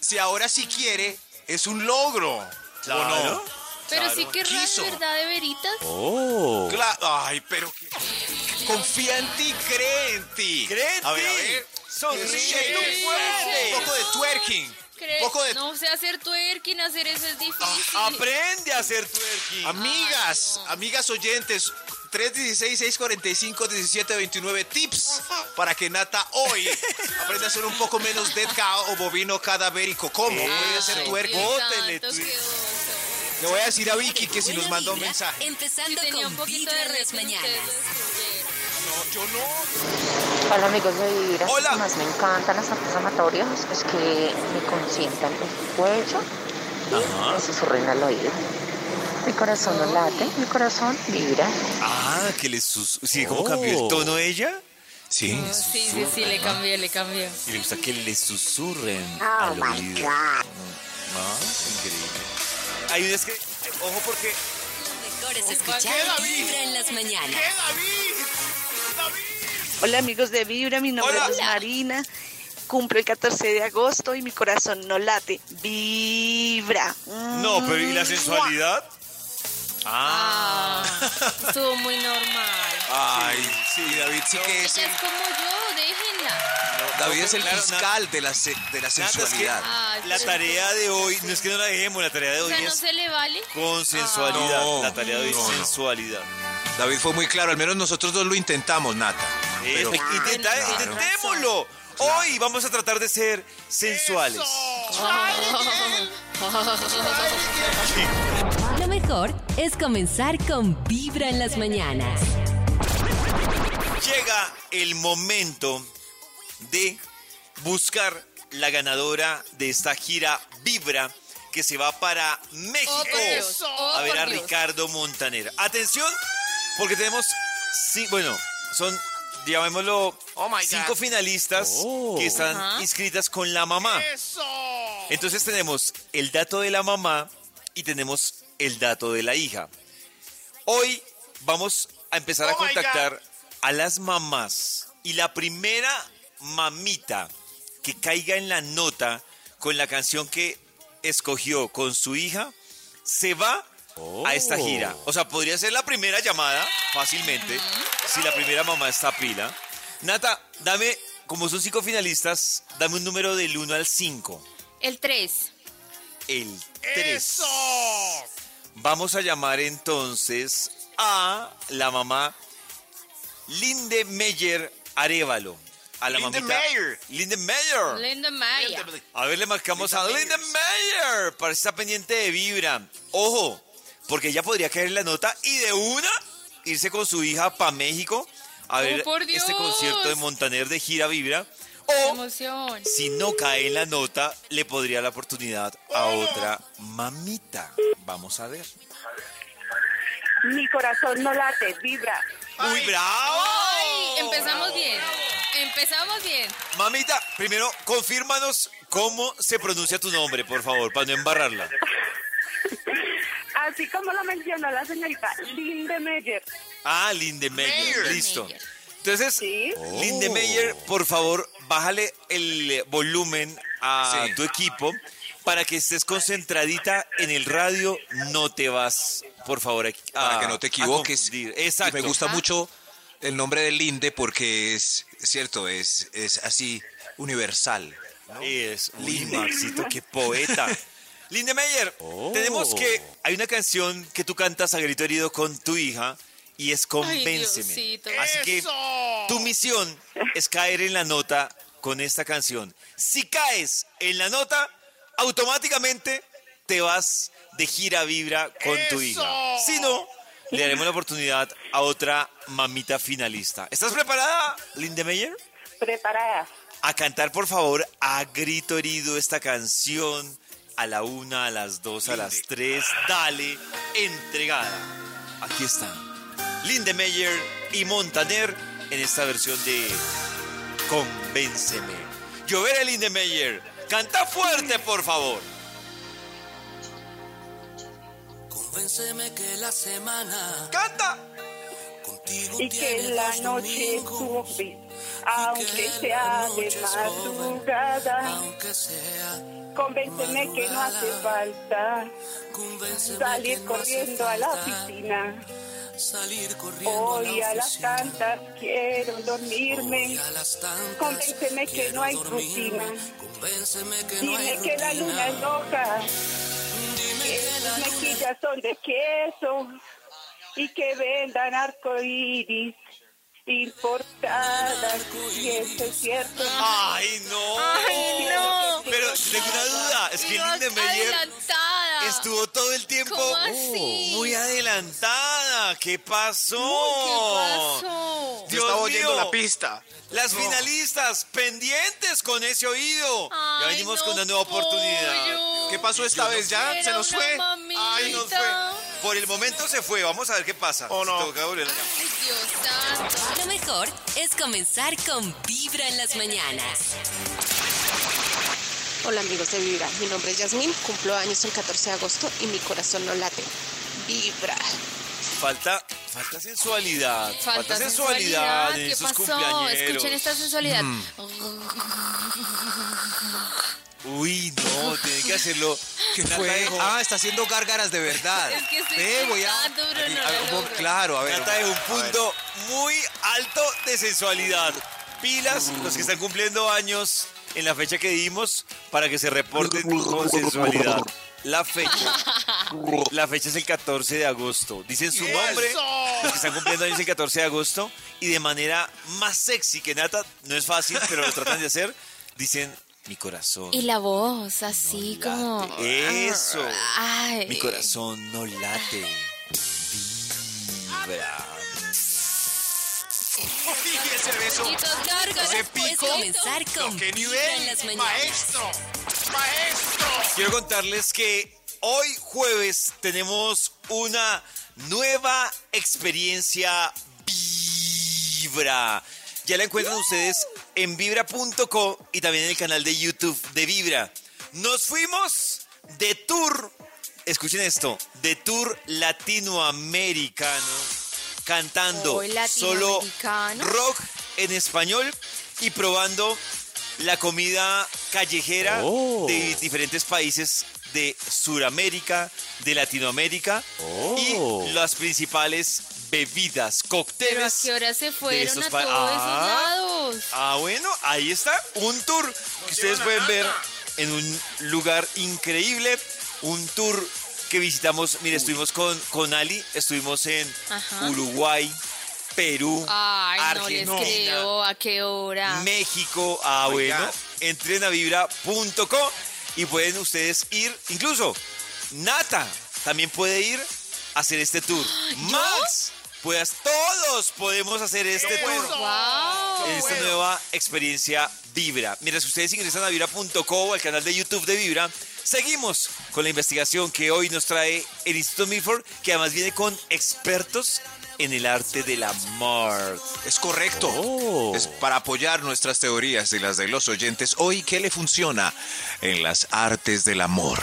Si ahora sí quiere, es un logro. ¿O Claro. no? Pero sí que raro, Quiso. ¿verdad? De veritas. Oh. Cla- Ay, pero confía en ti, cree en ti. Cree en a ver, a ti. ver. Sonríe. Un poco de twerking. Poco de No sé hacer twerking, hacer eso es difícil. Aprende a hacer twerking. Amigas, amigas oyentes, 316-645-1729 tips para que Nata hoy aprenda a ser un poco menos dead cow o bovino cadavérico. ¿Cómo puede hacer twerking Santo, tu- qué oso. Le voy a decir a Vicky que si nos manda un mensaje. Empezando con poquito Vibra de en las mañanas. No, yo no. Hola amigos de Vibra, Hola. lo que más me encantan las artes amatorias es que me consientan el cuello y me susurren al oído. Mi corazón no late, mi corazón vibra. Ah, que le sus... Sí, ¿cómo cambió el tono ella? Sí. Sí, sí, sí, le cambié, le cambié. Y le gusta que le susurren Oh al my oído. God. Ah, increíble. Hay unas que... Ojo porque... Lo mejor es escuchar Vibra en las mañanas. ¿Qué, David? David. Hola amigos de Vibra, mi nombre Hola. es Marina. Cumplo el 14 de agosto y mi corazón no late. Vibra. No, pero ¿y la sensualidad? Ah, estuvo muy normal. Ay, sí, David sí que es Ella el, es como yo. David es el Claro, fiscal de la, se- de la Nata, es que sensualidad. Ay, la pero- tarea de hoy, no es que no la dejemos, la tarea de O hoy sea, no es se le vale. con sensualidad. No, la tarea de hoy no, es no. sensualidad. David fue muy claro, al menos nosotros dos lo intentamos, Nata. Pero- Eso, intenta- Claro. intentémoslo. Hoy vamos a tratar de ser sensuales. Lo mejor es comenzar con Vibra en las mañanas. Llega el momento de buscar la ganadora de esta gira Vibra que se va para México Oh, Dios. Oh, a ver a. Ricardo Montaner. Atención, porque tenemos, sí, bueno, son, llamémoslo, Oh my God. cinco finalistas Oh. que están inscritas con la mamá. Eso. Entonces tenemos el dato de la mamá y tenemos el dato de la hija. Hoy vamos a empezar a Oh contactar a las mamás y la primera mamita que caiga en la nota con la canción que escogió con su hija se va a esta Oh. gira. O sea, podría ser la primera llamada fácilmente si la primera mamá está a pila. Nata, dame, como son cinco finalistas, dame un número del 1 al 5. El 3. El 3. Eso. Vamos a llamar entonces a la mamá Linde Meyer Arevalo. A la Linde mamita. Meyer. Linde Meyer. Linda Maya. A ver, le marcamos a Linda Meyer. Para estar pendiente de Vibra. Ojo, porque ella podría caer en la nota y de una irse con su hija para México a ver Oh, por este concierto de Montaner de gira Vibra. O emoción. si no cae en la nota, le podría la oportunidad a otra mamita. Vamos a ver. Mi corazón no late, vibra. ¡Uy, bravo! Ay, empezamos bien. Empezamos bien. Mamita, primero, confírmanos cómo se pronuncia tu nombre, por favor, para no embarrarla. Así como lo mencionó la señorita Linde Meyer. Ah, Lindemeyer, Meyer. listo. Entonces, Sí. Lindemeyer, por favor, bájale el volumen a Sí. tu equipo para que estés concentradita en el radio. No te vas, por favor, a, Para que no te equivoques. Y Exacto. me gusta mucho el nombre de Linde porque es cierto, es, es así universal. Es, uy, Maxito, qué poeta. Lindemeyer, tenemos que. Hay una canción que tú cantas a grito herido con tu hija y es Convénceme. Así que Eso. tu misión es caer en la nota con esta canción. Si caes en la nota, automáticamente te vas de gira vibra con tu hija. Si no, le daremos la oportunidad a otra mamita finalista. ¿Estás preparada, Lindemeyer? Preparada. a cantar, por favor, a grito herido esta canción a la una, a las dos, a las tres. Dale, entregada. Aquí están. Linde Meyer y Montaner en esta versión de Convénceme. Llover Linde Meyer. Canta fuerte, por favor. Convénceme que la semana ¡Canta! contigo Y que la noche sufrí, aunque sea de madrugada. aunque sea Convénceme que no hace falta salir corriendo a la oficina. salir corriendo Hoy a a la las tantas quiero dormirme. Hoy a las tantas Convénceme que no hay dormirme. rutina. convénceme que no hay Dime que la luna es loca, luna mejillas son de queso y que vendan arcoíris importada. Y eso es cierto. ¡Ay, no! Ay, no. Pero tengo una duda. Es que Lindenmeyer adelantada. estuvo todo el tiempo ¿Cómo así? muy adelantada. ¿Qué pasó? ¿Qué pasó? Dios estaba oyendo mío. la pista. Las No. finalistas pendientes con ese oído. ya venimos no, con una nueva oportunidad. ¿Qué pasó esta vez ya? ¿Se nos fue? Ay, nos fue. Por el momento se fue. Vamos a ver qué pasa. Oh, no. Ay, Dios santo. Lo mejor es comenzar con Vibra en las mañanas. Hola amigos de Vibra, mi nombre es Yasmín, cumplo años el 14 de agosto y mi corazón no late. Vibra. Falta, falta sensualidad. Falta, Falta sensualidad, en ¿Qué estos pasó? cumpleaños. Escuchen esta sensualidad. Mm. Uy, no, tiene que hacerlo. ¿Qué fue? dejó- Ah, está haciendo gárgaras de verdad. Es que estoy Ve, voy a. intentando, pero aquí, no a- lo como- logro. claro, a ver. Nata dejó un punto muy alto de sensualidad. Pilas, los que están cumpliendo años en la fecha que dimos para que se reporten con sensualidad. La fecha. La fecha es el 14 de agosto. Dicen su nombre. Los que están cumpliendo años el 14 de agosto. Y de manera más sexy que Nata, no es fácil, pero lo tratan de hacer. Dicen mi corazón. Y la voz, así como. Eso. Ay. Mi corazón no late. Vibra. Y ese beso. Pues, pico. Comenzar con ¿Qué nivel? Maestro. Maestro. Quiero contarles que hoy jueves tenemos una nueva experiencia Vibra. Ya la encuentran ustedes en vibra.com y también en el canal de YouTube de Vibra. Nos fuimos de tour, escuchen esto, de tour latinoamericano, cantando solo rock en español y probando la comida callejera Oh. de diferentes países de Sudamérica, de Latinoamérica Oh. y las principales bebidas, Pero a cócteles. qué hora se de fueron a todos esos Ah. lados. Ah, bueno, ahí está, un tour que ustedes pueden ver en un lugar increíble, un tour que visitamos, mire, estuvimos con, con Ali, estuvimos en Ajá. Uruguay, Perú, Ay, no les Argentina, creo. ¿A qué hora? México. Ah, Oiga. bueno. Entren a vibra.com y pueden ustedes ir. Incluso Nata también puede ir a hacer este tour. Max, pues todos podemos hacer este tour. Wow. En esta nueva experiencia Vibra. Mientras ustedes ingresan a vibra.co o al canal de YouTube de Vibra, seguimos con la investigación que hoy nos trae el Instituto Milford, que además viene con expertos en el arte del amor. Es correcto. Oh. Es para apoyar nuestras teorías y las de los oyentes. Hoy, ¿qué le funciona en las artes del amor?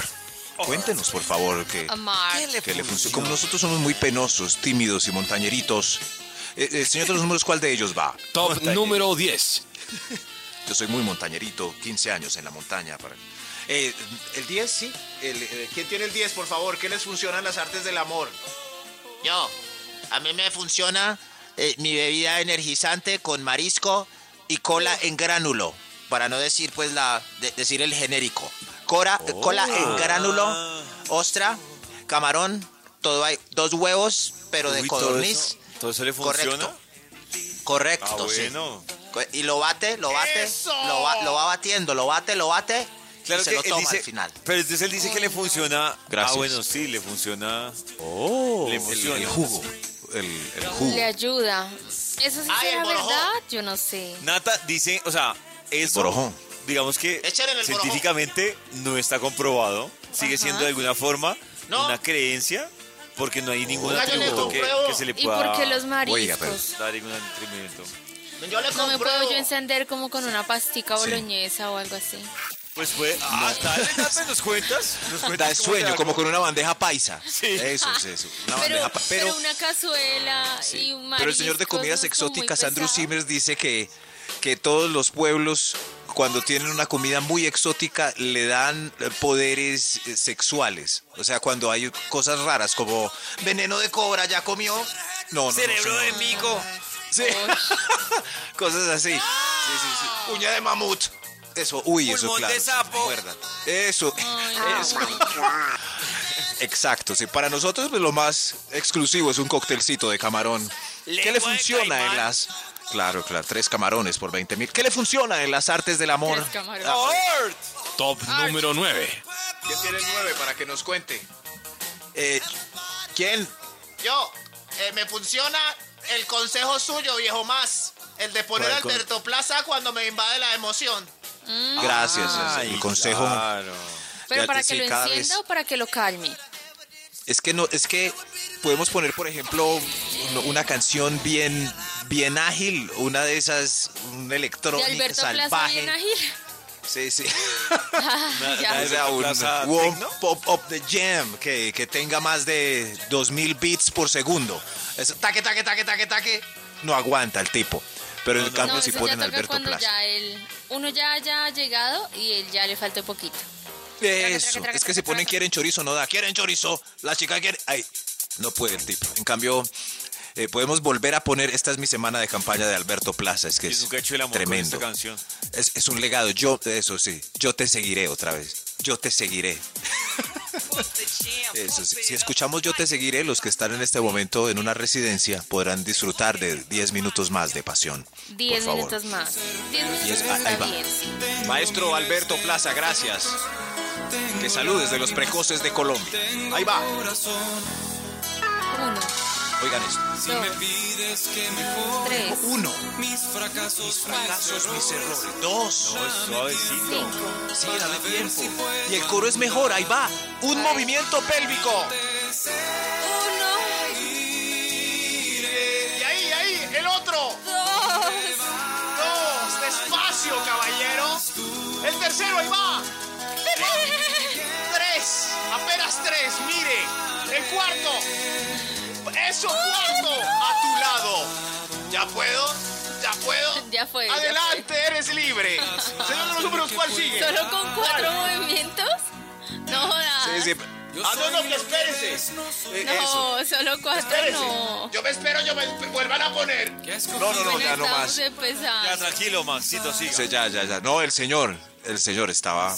Cuéntenos, por favor, ¿qué, Amar. qué le funciona? Como nosotros somos muy penosos, tímidos y montañeritos. Eh, eh, señor de los números, ¿cuál de ellos va? Top número 10. Yo soy muy montañerito, 15 años en la montaña. Para... Eh, el 10, sí. El, eh, ¿Quién tiene el 10, por favor? ¿Qué les funcionan las artes del amor? Yo, a mí me funciona eh, mi bebida energizante con marisco y cola en gránulo, para no decir pues la de- decir el genérico. Cora, eh, cola en gránulo, ostra, camarón, todo hay, dos huevos, pero de Uy, todo codorniz. eso- ¿Todo eso le funciona? Correcto. Correcto, Ah, sí. bueno. Y lo bate, lo bate, lo va, lo va batiendo, lo bate, lo bate, Claro y se que lo él toma dice, al final. pero entonces él dice que le funciona. Gracias. Ah, bueno, sí, le funciona. Oh. le El, funciona. el jugo. El, el jugo. Le ayuda. ¿Eso sí Ay, será verdad? Yo no sé. Nata dice, o sea, eso. Digamos que científicamente no está comprobado. Sigue Ajá. siendo de alguna forma No. una creencia, porque no hay ningún atributo que, que se le ¿Y pueda por qué los Oiga, pero- mariscos? dar ningún atributo. Yo le No me puedo yo encender como con una pastica Sí. boloñesa o algo así. Pues fue. Ah, dale, Nata, ¿nos cuentas? ¿Nos Da cuentas cómo sueño, como con una bandeja paisa. Sí. Eso es eso. Una Pero, bandeja pa- pero, una cazuela y un Pero el señor de comidas no exóticas, Andrew. Simmers, dice que, que todos los pueblos, cuando tienen una comida muy exótica, le dan eh, poderes eh, sexuales. O sea, cuando hay cosas raras como veneno de cobra, ¿ya comió? No, no, no, Cerebro de mico. Sí. Cosas así. Sí, sí, sí. Uña de mamut. Eso, uy, eso claro. de sapo. muerdan. Eso. eso. Exacto, sí. Para nosotros pues, lo más exclusivo es un coctelcito de camarón. ¿Qué le funciona en las Claro, claro, tres camarones por 20 mil. ¿Qué le funciona en las artes del amor? Tres camarones. Art. Top número 9. ¿Quién tiene el 9 para que nos cuente? Eh, ¿Quién? Yo, eh, me funciona el consejo suyo, viejo más. El de poner ¿Cuál con- Alberto Plaza cuando me invade la emoción. Gracias. Ay, el consejo. claro. Pero Ya, para sí, que lo encienda vez- o para que lo calme. Es que no, es que podemos poner, por ejemplo, un- una canción bien, bien ágil, una de esas, un De electrónica Alberto Plaza salvaje. bien ágil. Sí, sí. Ah. O sea, un Techno. Pop Up the Jam que, que tenga más de 2000 beats por segundo. Eso, taque, taque, taque, taque, taque. No aguanta el tipo. Pero en cambio, No, si ponen Alberto cuando Plaza. ya él, uno ya haya llegado y él ya le falta poquito. Eso, es que si ponen quieren chorizo, no da. Quieren chorizo, la chica quiere. Ay, no puede el tipo. En cambio, eh, podemos volver a poner. Esta es mi semana de campaña de Alberto Plaza. Es que es nunca he hecho el amor con tremendo. esta canción. Es, es un legado. Yo, eso sí, yo te seguiré otra vez. Yo te seguiré. Eso sí. Si escuchamos Yo te seguiré, los que están en este momento en una residencia podrán disfrutar de 10 minutos más de pasión. Diez favor. minutos más. Diez minutos Diez- ah. Maestro Alberto Plaza, gracias. Que saludes de los precoces de Colombia. Ahí va. Uno, Oigan esto. Si me pides que mejore tres, Uno. mis fracasos, mis Fracasos, mis errores. Dos. No, es suavecito. cinco, Sí, dale tiempo. Y el coro es mejor, ahí va. Un movimiento pélvico. uno, Y ahí, ahí, el otro. dos. Dos, despacio, caballero. El tercero, ahí va. Tres, apenas tres, mire. El cuarto. Eso, cuarto. A tu lado. ¿Ya puedo? ¿Ya puedo? Ya fue. ya Adelante, eres libre. Señor de los números, ¿cuál sigue? fue. ¿Solo con cuatro movimientos? No jodas. Sí, sí. Ah, no, no, que espérense. Eh, No, Eso. solo cuatro Espérense. no. Yo me espero, yo me vuelvan a poner. No, no, no, ya no Estamos más. empezando. Ya, tranquilo, Maxito. Sí, Ya, ya, ya. No, el señor. El señor estaba.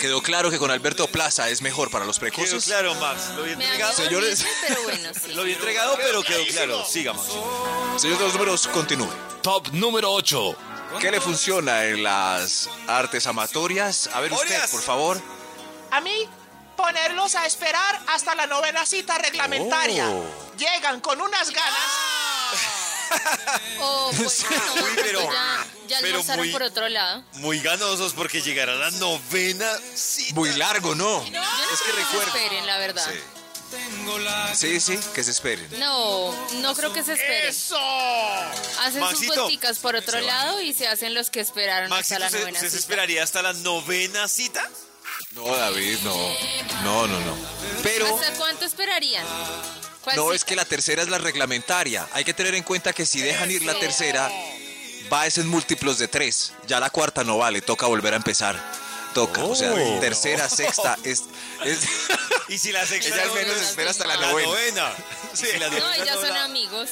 Quedó claro que con Alberto Plaza es mejor para los Quedó precoces. claro, Max. Lo bien entregado. Señores. pero bueno, sí. Lo bien entregado, pero quedó claro. Siga, Max. Señor de los números, continúe. Top número 8. ¿Qué le funciona en las artes amatorias? A ver usted, por favor. A mí, ponerlos a esperar hasta la novena cita reglamentaria. Oh. Llegan con unas ganas. O pues, no, Uy, pero- ya, pero muy- por otro lado. Muy ganosos porque llegará la novena cita. Muy largo, ¿no? No Es que se esperen, la verdad. Sí, sí, que se esperen. No, no creo que se esperen. ¡Eso! Hacen Maxito. sus vuelticas por otro lado y se hacen los que esperaron Maxito, hasta la ¿usted, novena se cita. esperaría hasta la novena cita? No, David, no. No, no, no. Pero ¿Hasta cuánto esperarían? ¿Cuál no cita? es que la tercera es la reglamentaria. Hay que tener en cuenta que si dejan ir la tercera, va es en múltiplos de tres. Ya la cuarta no vale, toca volver a empezar. Toca, o sea, Oh. tercera, sexta, es, es- Y si la sexta ella al no- menos no- espera hasta la la novena. novena. Sí, la No, novena ellas no son la- amigos.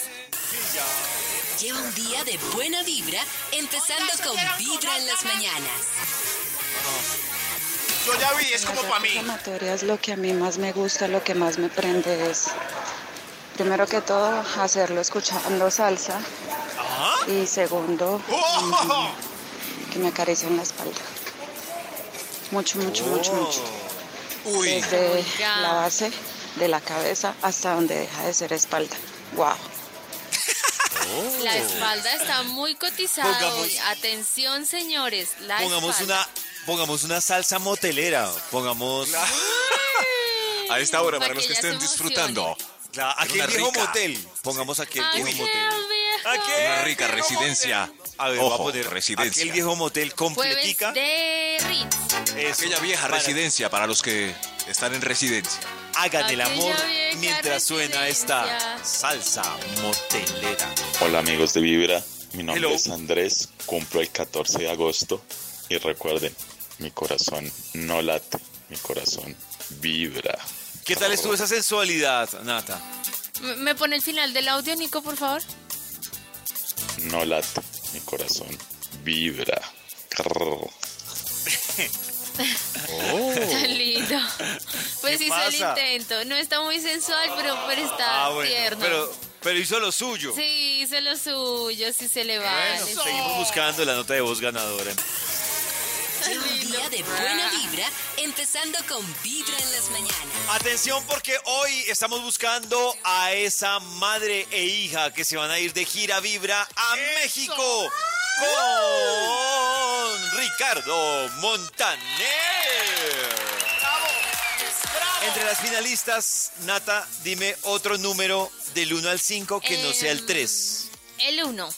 Lleva un día de buena vibra, empezando con Vibra en las mañanas. Yo ya vi, es como para mí. amatorias lo que a mí más me gusta, lo que más me prende es, primero que todo, hacerlo escuchando salsa y segundo, ¡Oh! mm, que me acaricien la espalda. Mucho, mucho, mucho, mucho. Uy, Desde Oiga. la base de la cabeza hasta donde deja de ser espalda. Wow. La espalda está muy cotizada Pongamos- hoy. Atención, señores. La Pongamos espalda. una, pongamos una salsa motelera. Pongamos. a esta hora, Para para los que estén disfrutando. La- aquel Una viejo rica. motel. Pongamos aquel Aquel viejo motel. viejo. Aquel Una rica viejo residencia. motel. A ver, voy a Ojo, poner residencia. aquel viejo motel completica. de Ritz. Eso. Aquella vieja Para- residencia para los que están en residencia. Hagan el amor mientras suena esta salsa motelera. Hola amigos de Vibra, mi nombre Hello. es Andrés, cumplo el 14 de agosto y recuerden, mi corazón no late, mi corazón vibra. ¿Qué tal estuvo esa sensualidad, Nata? ¿Me pone el final del audio, Nico, por favor? No late, mi corazón vibra. Crrr. Tan lindo. Pues ¿Qué hizo el intento. No está muy sensual, pero, pero está Ah, bueno, tierno. pero Pero hizo lo suyo. Sí, hizo lo suyo, sí se le Bueno, vale. seguimos buscando la nota de voz ganadora. Un día de buena vibra, empezando con Vibra en las mañanas. Atención porque hoy estamos buscando a esa madre e hija que se van a ir de gira vibra a México con Ricardo Montaner. Entre las finalistas, Nata, dime otro número del 1 al 5 que no sea el 3. El uno,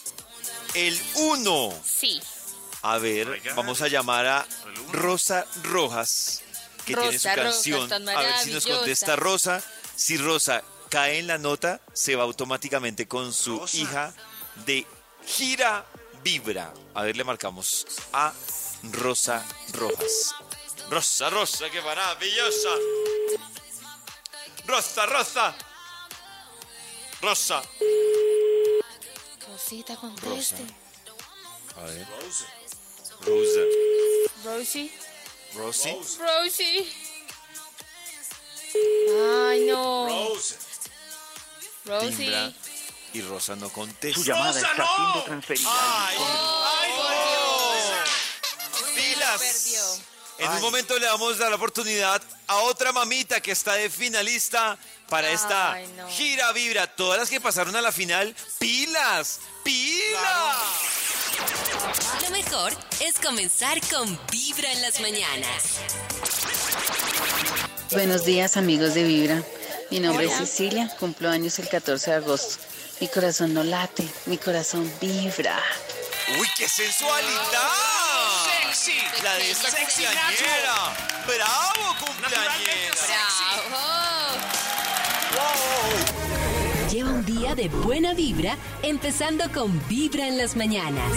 El 1. sí. A ver, vamos a llamar a Rosa Rojas, que tiene su Rosa canción. a ver si nos contesta Rosa. Si Rosa cae en la nota, se va automáticamente con su hija de gira vibra. A ver, le marcamos a Rosa Rojas. Rosa, Rosa, qué maravillosa. Rosa, Rosa. Rosa. Rosita, conteste. A ver. Rosa. Rosie. Rosie. Rosie. Ay, no. Rosie. Timbra y Rosa no contesta. Su llamada está siendo transferida. ¡Ay! Ay, ¡Pilas! Perdió. En un momento le vamos a dar la oportunidad a otra mamita que está de finalista para esta Ay, no. gira vibra. Todas las que pasaron a la final, ¡pilas! ¡Pilas! Lo mejor es comenzar con Vibra en las mañanas. Buenos días amigos de Vibra. Mi nombre Hola. es Cecilia, cumplo años el 14 de agosto. Mi corazón no late, mi corazón vibra. ¡Uy, qué sensualidad! ¡Sexy! La de esta Sexy cumpleañera. ¡Bravo, cumpleañera! Bravo. De buena vibra, empezando con Vibra en las mañanas.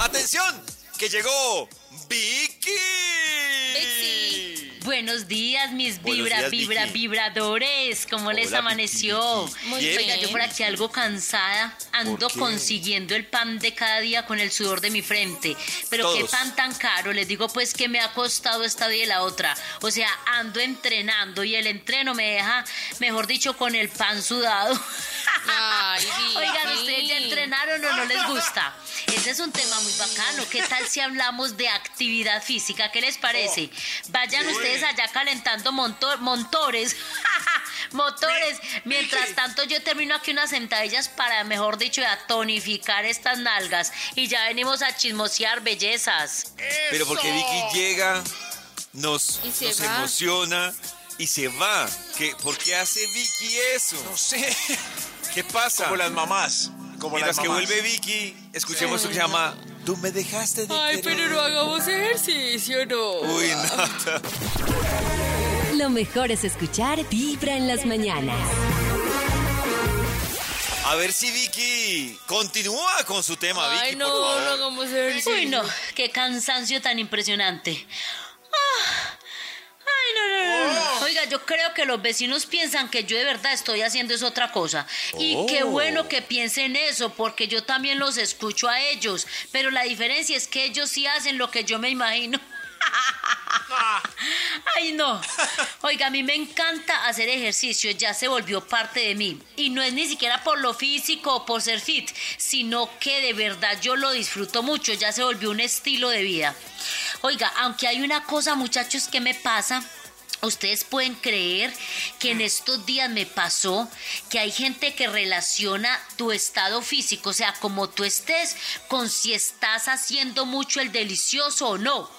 ¡Atención! Que llegó Vicky. Buenos días, mis Buenos vibra, días, vibra, Vicky. vibradores. ¿Cómo les amaneció? Vicky, Vicky. Muy bien. Oiga, yo por aquí algo cansada. Ando consiguiendo el pan de cada día con el sudor de mi frente. Pero qué pan tan caro. Les digo pues que me ha costado esta vida y la otra. O sea, ando entrenando y el entreno me deja, mejor dicho, con el pan sudado. Ay, Oigan. ¿ustedes ya entrenaron o no les gusta? Ese es un tema muy bacano. ¿Qué tal si hablamos de actividad física? ¿Qué les parece? Vayan ustedes allá calentando monto- montores, motores. Mientras tanto, yo termino aquí unas sentadillas para, mejor dicho, a tonificar estas nalgas. Y ya venimos a chismosear bellezas. Pero porque Vicky llega, nos, nos emociona y se va. ¿Qué, ¿Por qué hace Vicky eso? No sé. ¿Qué pasa? Como las mamás. Como Mientras las que mamás. vuelve Vicky, escuchemos lo que se llama Tú me dejaste de Ay, querer". pero no hagamos ejercicio, no. Uy, nada. Lo mejor es escuchar Vibra en las mañanas. A ver si Vicky continúa con su tema, Ay, Vicky, no, por favor. no hagamos ejercicio. Uy, no, qué cansancio tan impresionante. Ah, no, no, no, no. Oiga, yo creo que los vecinos piensan que yo de verdad estoy haciendo es otra cosa. Y Oh. qué bueno que piensen eso, porque yo también los escucho a ellos. Pero la diferencia es que ellos sí hacen lo que yo me imagino. Ay, no. Oiga, a mí me encanta hacer ejercicio, ya se volvió parte de mí. Y no es ni siquiera por lo físico o por ser fit, sino que de verdad yo lo disfruto mucho, ya se volvió un estilo de vida. Oiga, aunque hay una cosa, muchachos, que me pasa. Ustedes pueden creer que en estos días me pasó que hay gente que relaciona tu estado físico, o sea, como tú estés, con si estás haciendo mucho el delicioso o no.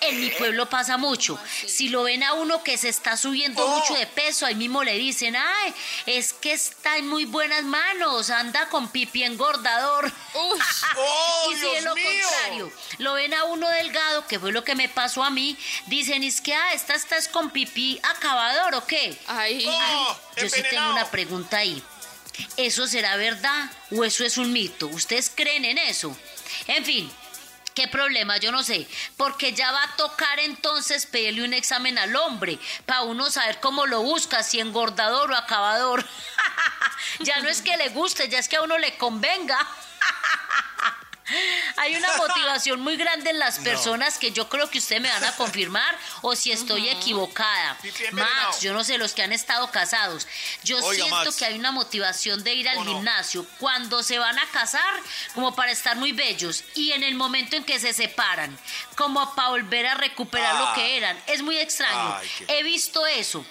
En mi pueblo pasa mucho. Si lo ven a uno que se está subiendo mucho de peso, ahí mismo le dicen, ay, es que está en muy buenas manos, anda con pipi engordador. y si Dios de lo mío! contrario, lo ven a uno delgado, que fue lo que me pasó a mí, dicen, es que, ah, esta estás con pipí acabador o qué. Ay, yo sí tengo una pregunta ahí. ¿Eso será verdad o eso es un mito? ¿Ustedes creen en eso? En fin. ¿Qué problema? Yo no sé. Porque ya va a tocar entonces pedirle un examen al hombre para uno saber cómo lo busca, si engordador o acabador. ya no es que le guste, ya es que a uno le convenga. Hay una motivación muy grande en las No. personas que yo creo que ustedes me van a confirmar o si estoy equivocada. Max, yo no sé, los que han estado casados. Yo Oiga, siento Max. que hay una motivación de ir al gimnasio cuando se van a casar, como para estar muy bellos, y en el momento en que se separan, como para volver a recuperar Ah. lo que eran. Es muy extraño. Ay, qué- He visto eso.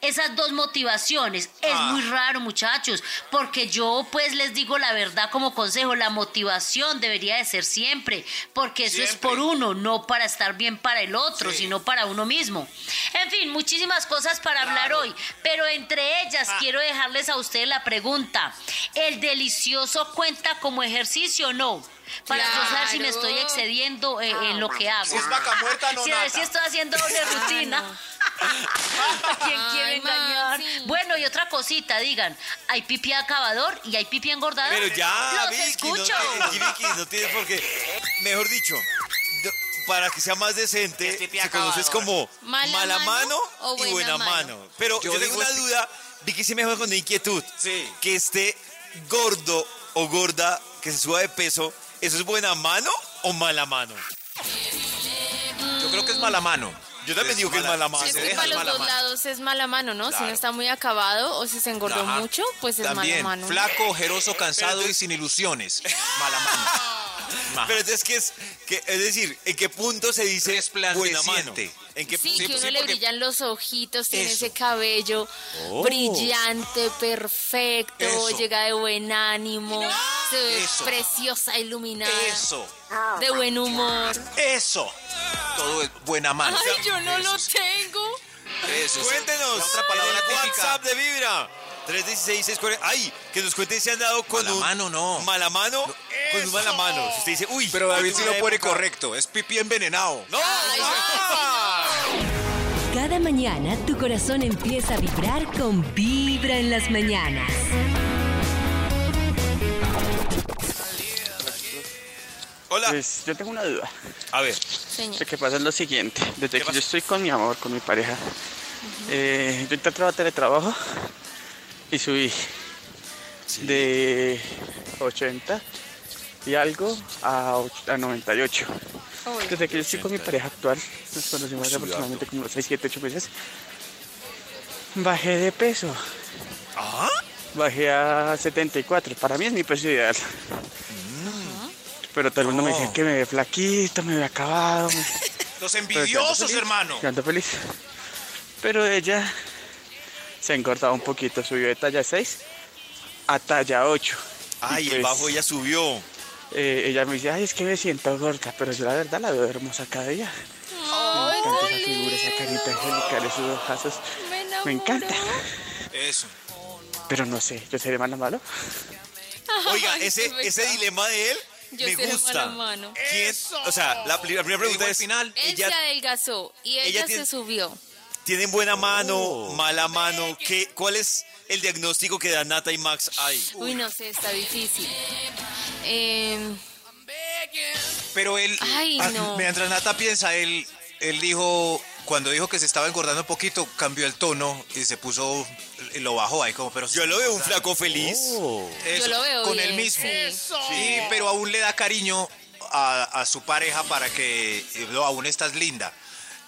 Esas dos motivaciones. Es Ah. muy raro, muchachos, porque yo pues les digo la verdad como consejo, la motivación debería de ser siempre, porque eso es por uno, no para estar bien para el otro, Sí. sino para uno mismo. En fin, muchísimas cosas para hablar hoy, pero entre ellas Ah. quiero dejarles a ustedes la pregunta, ¿el delicioso cuenta como ejercicio o no? Para saber si me estoy Claro. excediendo eh, en lo que hago. Si es vaca muerta, no ver nata. si estoy haciendo doble rutina. ¿A quién Ay, quiere engañar? Maxi. Bueno, y otra cosita, digan, hay pipi acabador y hay pipi engordador. Pero ya, Los Vicky, escucho. no, te- Vicky, no tienes por qué. Mejor dicho, para que sea más decente, se conoces como ¿Mala mala mano mano o y buena mano? mano. Pero yo, Yo tengo una duda, Vicky se me juega con inquietud. Sí. Que esté gordo o gorda, que se suba de peso, ¿eso es buena mano o mala mano? Yo creo que es mala mano. Yo también digo que es mala mano. Es que para los dos mano. lados es mala mano, ¿no? Si no está muy acabado o si se engordó Ajá. mucho, pues es También, mala mano. flaco, ojeroso, cansado y sin ilusiones. Mala mano. Pero entonces, ¿qué es? Que, es decir, ¿en qué punto se dice buena mano? ¿En qué Sí, punto? que uno sí, le porque- brillan los ojitos, tiene Eso. ese cabello Oh. brillante, perfecto, Eso. llega de buen ánimo, se ve Eso. preciosa, iluminada, Eso, de buen humor. eso. Todo es buena mano. Ay, yo no lo tengo. Eso, sí. Cuéntenos. La otra palabra en el. WhatsApp de Vibra. 316-640. Ay, que nos cuenten si han dado con Mala un... mano, no. Mala mano. Con un mala mano. Si usted dice, uy. Pero David sí lo pone correcto. Es pipí envenenado. ¡No! Ay, ¡Ah! Cada mañana tu corazón empieza a vibrar con Vibra en las mañanas. Hola. Pues yo tengo una duda. A ver. Señor. Lo que pasa es lo siguiente. Desde que pasa? yo estoy con mi amor, con mi pareja, eh, yo intenté trabajar teletrabajo y subí de 80 y algo a, a 98. Desde que yo estoy con mi pareja actual, nos conocimos hace aproximadamente como unos 6, 7, 8 meses, bajé de peso. ¿Ah? Bajé a 74. Para mí es mi peso ideal. Pero todo el mundo me dice No. que me ve flaquito, me ve acabado. me- Los envidiosos, feliz, hermano. yo ando feliz. Pero ella se ha engordado un poquito, subió de talla 6 a talla 8. Ay, Y el pues, bajo ya subió. Eh, ella me dice, ay, es que me siento gorda, pero yo la verdad la veo hermosa cada día. Ay, me encanta esa figura, esa carita angelical, esos ojazos. Me, Me encanta. Eso. Pero no sé, ¿yo seré mala malo? Oiga, Ay, ese, ese dilema de él Yo me gusta. mala mano. ¿Quién? O sea, la, pri- la primera pregunta es, final. Él ella se adelgazó y ella, ella tiene- se subió. ¿tienen buena mano, Oh. mala mano? ¿Qué, ¿Cuál es el diagnóstico que dan Nata y Max ahí? Uy, no sé, está difícil. Eh, Pero él, Ay, ah, no. mientras Nata piensa, él, él dijo, cuando dijo que se estaba engordando un poquito, cambió el tono y se puso, lo bajó ahí como, pero... Yo lo veo un flaco feliz. Eso, Yo lo veo con bien, él mismo. sí. Sí, pero aún le da cariño a, a su pareja para que eh, no, aún estás linda.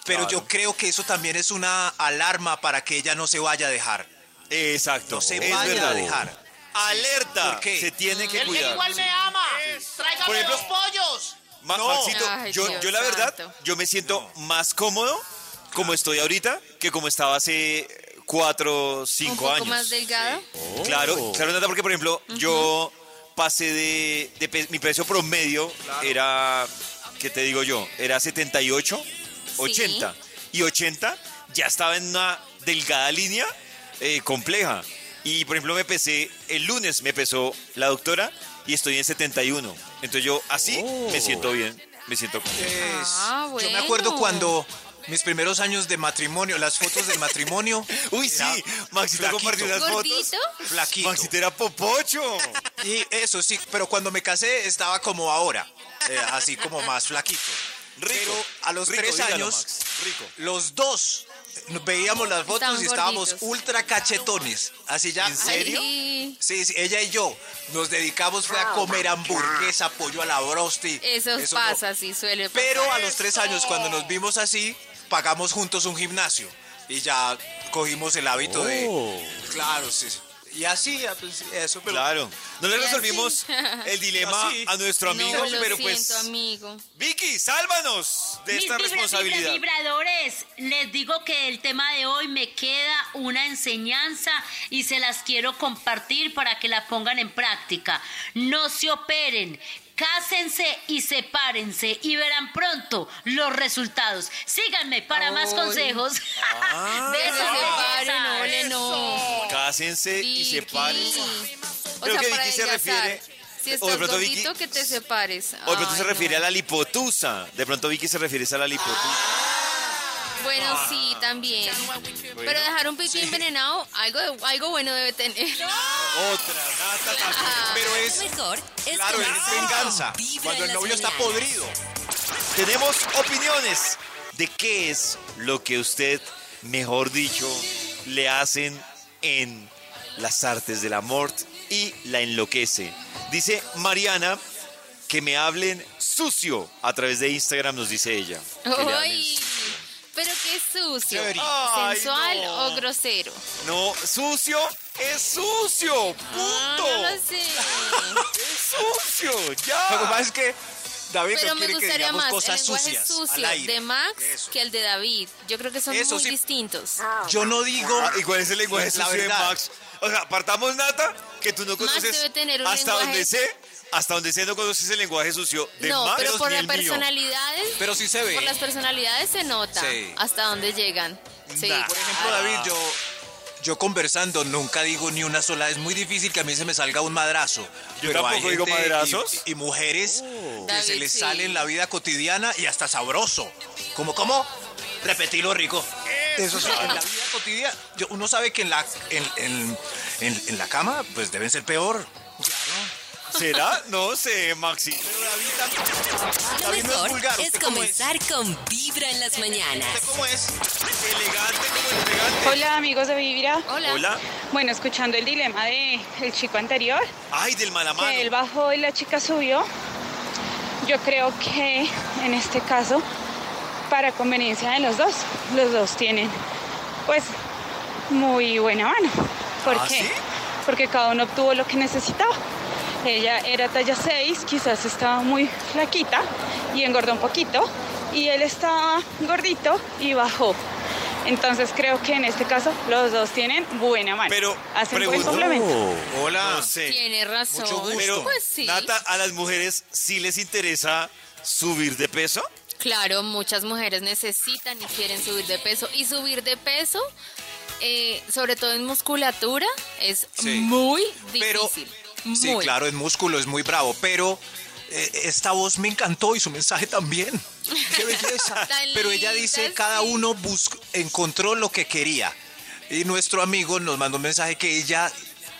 Pero Claro. yo creo que eso también es una alarma para que ella no se vaya a dejar. Exacto. No se es vaya verdad. a dejar. Alerta. ¿Por qué? Se tiene que Él, él cuidar. igual me ama. Tráigame Por ejemplo- los pollos. Ma- No. Maxito, Ay, yo, Dios yo la verdad, santo. yo me siento más cómodo como estoy ahorita que como estaba hace cuatro, un cinco poco años. más delgado. Claro, claro, Nata, porque por ejemplo, yo pasé de, de pe- mi peso promedio era, ¿qué te digo yo? Era 78, 80. Y 80 ya estaba en una delgada línea eh, compleja. Y por ejemplo, me pesé, el lunes me pesó la doctora y estoy en 71. Entonces yo así me siento bien, me siento cómodo. Es- Ah, Yo me acuerdo bueno. cuando mis primeros años de matrimonio, las fotos del matrimonio. Uy, sí, Maxito flaquito, compartió unas fotos. Flaquito. Maxito era popocho. Y eso sí, pero cuando me casé estaba como ahora, eh, así como más flaquito. Rico, pero a los rico, tres dígalo, años, Max. rico. Los dos veíamos las fotos y estábamos gorditos. ultra cachetones. Así ya. ¿En serio? Ay, Sí, sí, ella y yo nos dedicamos fue a comer hamburguesa, pollo a la brosti. eso, pasa, sí suele pasar. Pero a los tres años, cuando nos vimos así, pagamos juntos un gimnasio. Y ya cogimos el hábito Oh. de. Claro, sí. Y así, eso, pero. Claro. No le resolvimos el dilema Así. a nuestro amigo, no, lo pero siento, pues. amigo. Vicky, sálvanos de Mis esta vibra- responsabilidad. vibra- vibradores, les digo que el tema de hoy me queda una enseñanza y se las quiero compartir para que la pongan en práctica. No se operen. Cásense y sepárense y verán pronto los resultados. Síganme para más consejos. Ah. Besos, se no. Cásense y sepárense. O Creo sea, que para Vicky se refiere. Si o estás de pronto Vicky. que te separes. O de pronto se Ay, refiere no. a la lipotusa. De pronto Vicky se refiere a la lipotusa. Bueno, sí, también. Pero dejar un piquín envenenado, algo, algo bueno debe tener. Otra, Nata también. Pero es. Mejor es Claro, es venganza. Cuando el novio está podrido. Tenemos opiniones de qué es lo que usted, mejor dicho, le hacen en las artes del amor y la enloquece. Dice Mariana que me hablen sucio a través de Instagram, nos dice ella. Ay, pero qué sucio. Chévere. Ay, ¿Sensual no. o grosero? No, sucio es sucio. Ah, Punto. no lo sé. Es sucio, ya. Lo que pasa es que David Pero no me quiere que gustaría digamos más el cosas lenguaje sucio aire. de Max Eso. que el de David. Yo creo que son Eso muy sí. distintos. Yo no digo. ¿Y cuál es el lenguaje sucio de. Max? O sea, partamos Nata, que tú no Max conoces. debe tener un hasta lenguaje- donde sé, hasta donde sé no conoces el lenguaje sucio de no, pero por las personalidades. Pero sí se ve. Por las personalidades se nota Sí. hasta dónde llegan. Sí. Nah. Por ejemplo, David, yo, yo conversando nunca digo ni una sola. Es muy difícil que a mí se me salga un madrazo. Yo Pero hay tampoco digo gente y- madrazos. Y, mujeres que David, se les sí. sale en la vida cotidiana y hasta sabroso. ¿Cómo, cómo? Repetirlo rico. Eso sí, en la vida cotidiana. yo- uno sabe que en la, en, en- en- en la cama, pues deben ser peor. ¿Será? No sé, Maxi. Pero David, David, Lo David no es mejor vulgar. es ¿Usted cómo es? comenzar con Vibra en las mañanas. ¿Usted cómo es? Elegante como el elegante. Hola amigos de Vibra. Hola. Hola. Bueno, escuchando el dilema de el chico anterior, Ay, del malamano. que él bajó y la chica subió, yo creo que en este caso, para conveniencia de los dos, los dos tienen pues muy buena mano. ¿Por ¿Ah, qué? sí? Porque cada uno obtuvo lo que necesitaba. Ella era talla 6, quizás estaba muy flaquita y engordó un poquito. Y él estaba gordito y bajó. Entonces creo que en este caso los dos tienen buena mano. Pero hacen buen pregunto- complemento. Hola. No sé. Tiene razón. Mucho gusto. Pero, Pues sí. Nata, ¿a las mujeres sí les interesa subir de peso? Claro, muchas mujeres necesitan y quieren subir de peso. Y subir de peso, eh, sobre todo en musculatura, es Sí. muy Pero- difícil. Sí, Muy. claro, en músculo es muy bravo, pero eh, esta voz me encantó y su mensaje también. Qué belleza. Pero ella dice, cada uno buscó, encontró lo que quería. Y nuestro amigo nos mandó un mensaje que ella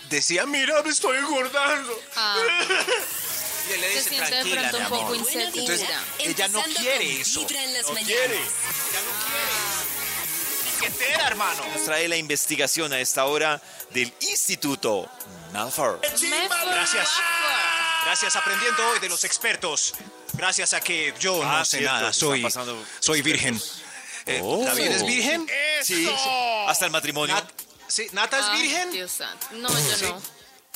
decía, mira, me estoy engordando. Ah, Y él le dice, de tranquila, pronto mi un poco amor. Entonces, ella no quiere eso. No mañanas. quiere. Ella no quiere. ¿Qué te hermano? Nos trae la investigación a esta hora del Instituto Malfour. Gracias. Gracias aprendiendo hoy de los expertos. Gracias a que yo Ah, no sé cierto, nada, soy, soy virgen. Eh, Oh. ¿David es virgen? Sí, hasta el matrimonio. Nat- sí, ¿Nata es Ay, virgen? Dios santo. No, yo Sí. no.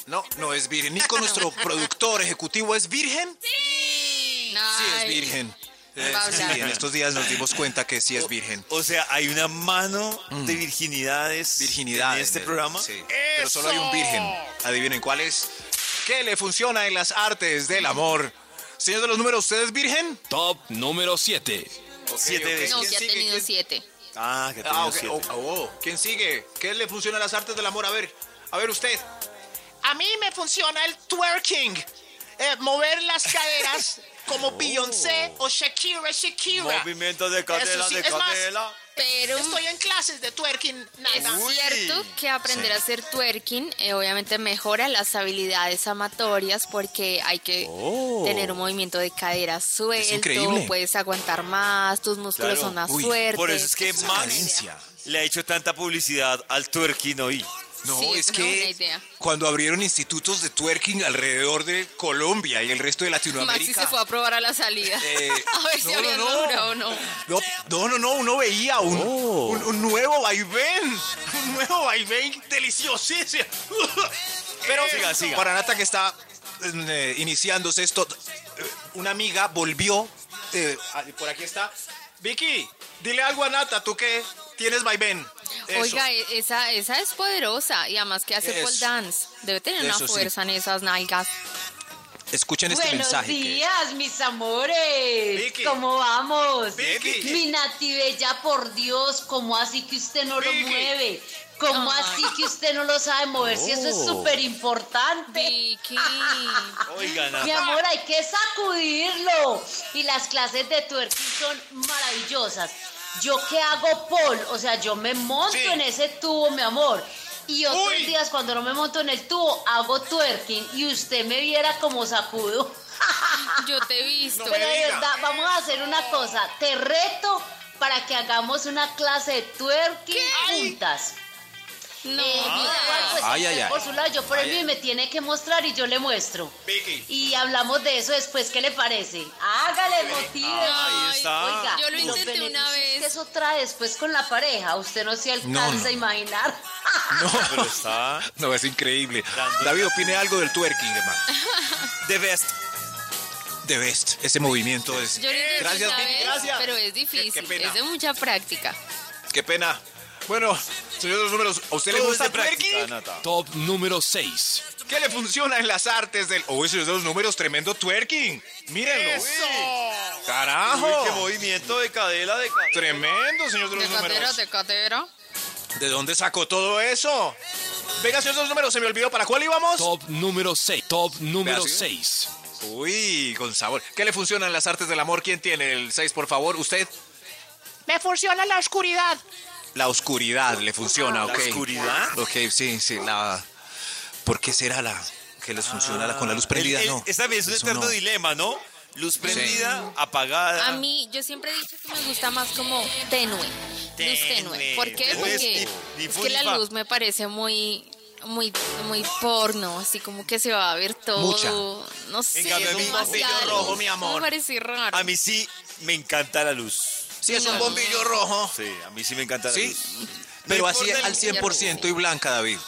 No, no es virgen. Nico, nuestro productor ejecutivo, ¿es virgen? Sí, es Ay, virgen. Sí, en estos días nos dimos cuenta que sí es virgen. O sea, hay una mano de virginidades, Virginidad en este programa. Sí, pero solo hay un virgen. Adivinen cuál es. ¿Qué le funciona en las artes del amor? Señor de los números, ¿usted es virgen? Top número 7. Siete veces. No, ¿Quién que ha tenido ¿Quién- siete. Ah, que Ah, tengo ok. siete. Oh, oh, ¿Quién sigue? ¿Qué le funciona a las artes del amor? A ver, a ver usted. A mí me funciona el twerking. Eh, mover las caderas como Beyoncé o Shakira Shakira. Movimiento de cadera, sí, de es más, cadera. Pero Estoy en clases de twerking, es nada. cierto que aprender Sí. a hacer twerking eh, obviamente mejora las habilidades amatorias porque hay que Oh. tener un movimiento de cadera suelto, increíble. puedes aguantar más, tus músculos Claro. son más Uy, fuertes. Por eso es que Max le ha hecho tanta publicidad al twerking hoy. No, Sí, es que cuando abrieron institutos de twerking alrededor de Colombia y el resto de Maxi Latinoamérica. se fue a probar a la salida. Eh, a ver si no, había no, no. dura o no. No, no, no, no, uno veía un, Oh. un, un nuevo vaivén, un nuevo vaivén deliciosísimo. Pero Siga, siga. para Nata que está eh, iniciándose esto, eh, una amiga volvió, por aquí está. Vicky, dile algo a Nata, tú que tienes vaivén. Eso. Oiga, e- esa, esa es poderosa y además que hace Eso. pole dance. Debe tener una sí. fuerza en esas nalgas. Escuchen este Buenos mensaje. que- días, mis amores. Vicky. ¿Cómo vamos? Vicky. Mi nativella, por Dios, ¿cómo así que usted no Vicky. lo mueve? ¿Cómo Ay. así que usted no lo sabe mover? Si eso es Oh. súper importante. Vicky. Oiga, Mi amor, hay que sacudirlo. Y las clases de twerking son maravillosas. Yo que hago pole, o sea, yo me monto Sí. en ese tubo, mi amor. Y otros Uy. días cuando no me monto en el tubo, hago twerking y usted me viera como sacudo. Yo te he visto. No Pero de verdad, vamos a hacer una cosa. Te reto para que hagamos una clase de twerking juntas. No, Eh, mira. igual, pues, Ay, ay, ay. por su lado, yo por el mío y me tiene que mostrar y yo le muestro. Vicky. Y hablamos de eso después, ¿qué le parece? Hágale, motive. Ahí está. Oiga, Yo lo intenté una vez. que eso trae después con la pareja, usted no se alcanza No, no. a imaginar. No, Pero está no, es increíble. Grande. David, opine algo del twerking, hermano. the best. The best. Ese movimiento es. Yo lo intenté Gracias, una vez, gracias. pero es Qué- difícil. qué pena. es de mucha práctica. Qué pena. Bueno, señor de los números, ¿a usted le gusta de twerking? Top número 6. ¿Qué le funciona en las artes del... Uy, señor de los números, tremendo twerking. Mírenlo. Carajo. Uy, qué movimiento de cadera, de cadera. Tremendo, señor de De los cadera, números. de cadera. ¿De dónde sacó todo eso? Venga, señor de los números, se me olvidó. ¿Para cuál íbamos? Top número 6. Top número Vea, ¿sí? 6. Uy, con sabor. ¿Qué le funciona en las artes del amor? ¿Quién tiene el 6, por favor? ¿Usted? Me funciona la oscuridad. La oscuridad le funciona, ¿La ok. oscuridad? Ok, sí, sí, la... ¿Por qué será la... que les funciona la- con la luz prendida? El- el- no. Esta también es un Eso eterno no. dilema, ¿no? Luz prendida, apagada. A mí, yo siempre he dicho que me gusta más como tenue. Luz tenue. Tenue. ¿Por qué? Porque ni- ni es fu que ni la luz me parece muy muy muy porno, así como que se va a ver todo. Mucha. No sé, cambio, a mí- demasiada bombillo rojo, mi amor. Me parece raro. A mí sí me encanta la luz. Sí, es un bombillo rojo. Sí, a mí sí me encanta la Sí, luz. pero así el- al 100% y blanca, David.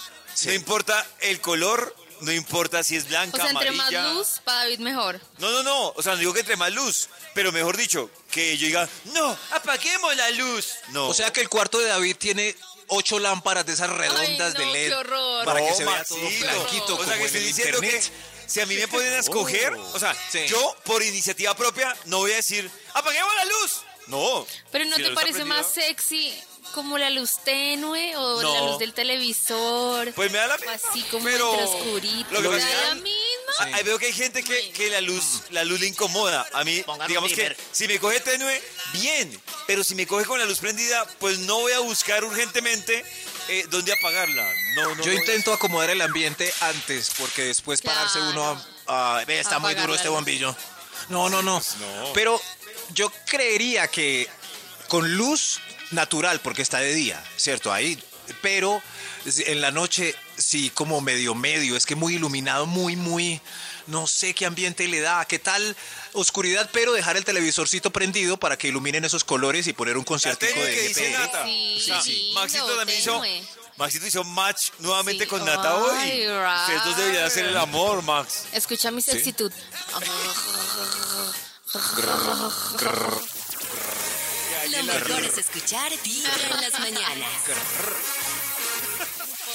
No importa el color, no importa si es blanca, o sea, entre más luz, para David mejor. No, no, no. O sea, no digo que entre más luz, pero mejor dicho, que yo diga, no, apaguemos la luz. No. O sea que el cuarto de David tiene ocho lámparas de esas redondas Ay, no, de LED qué horror. para que No, se vea todo blanquito O sea, como que en estoy el diciendo internet. que si a mí me pueden escoger, o sea, Sí. yo por iniciativa propia no voy a decir, apaguemos la luz. No. Pero ¿no Si te parece más sexy como la luz tenue o la luz del televisor? Pues me da la misma. así como pero oscurito. lo que ¿Me da la misma? Veo que hay gente que, que la luz la luz le incomoda. A mí, Pongan digamos que si me coge tenue, bien. Pero si me coge con la luz prendida, pues no voy a buscar urgentemente eh, dónde apagarla. No, no. Yo no. intento acomodar el ambiente antes, porque después pararse Claro. uno a... a- ve, está muy duro este bombillo. No, no, no. no. Pero yo creería que con luz natural, porque está de día, ¿cierto? Ahí. Pero en la noche sí, como medio medio. Es que muy iluminado, muy, muy... No sé qué ambiente le da, qué tal oscuridad, pero dejar el televisorcito prendido para que iluminen esos colores y poner un conciertico de que dice NPR. Nata. Sí, O sea, lindo, Maxito también hizo. Maxito hizo match nuevamente Sí. con Nata hoy. Ustedes dos deberían hacer el amor, Max. Escucha mi sexitud. Lo mejor es escuchar Vibra en las mañanas.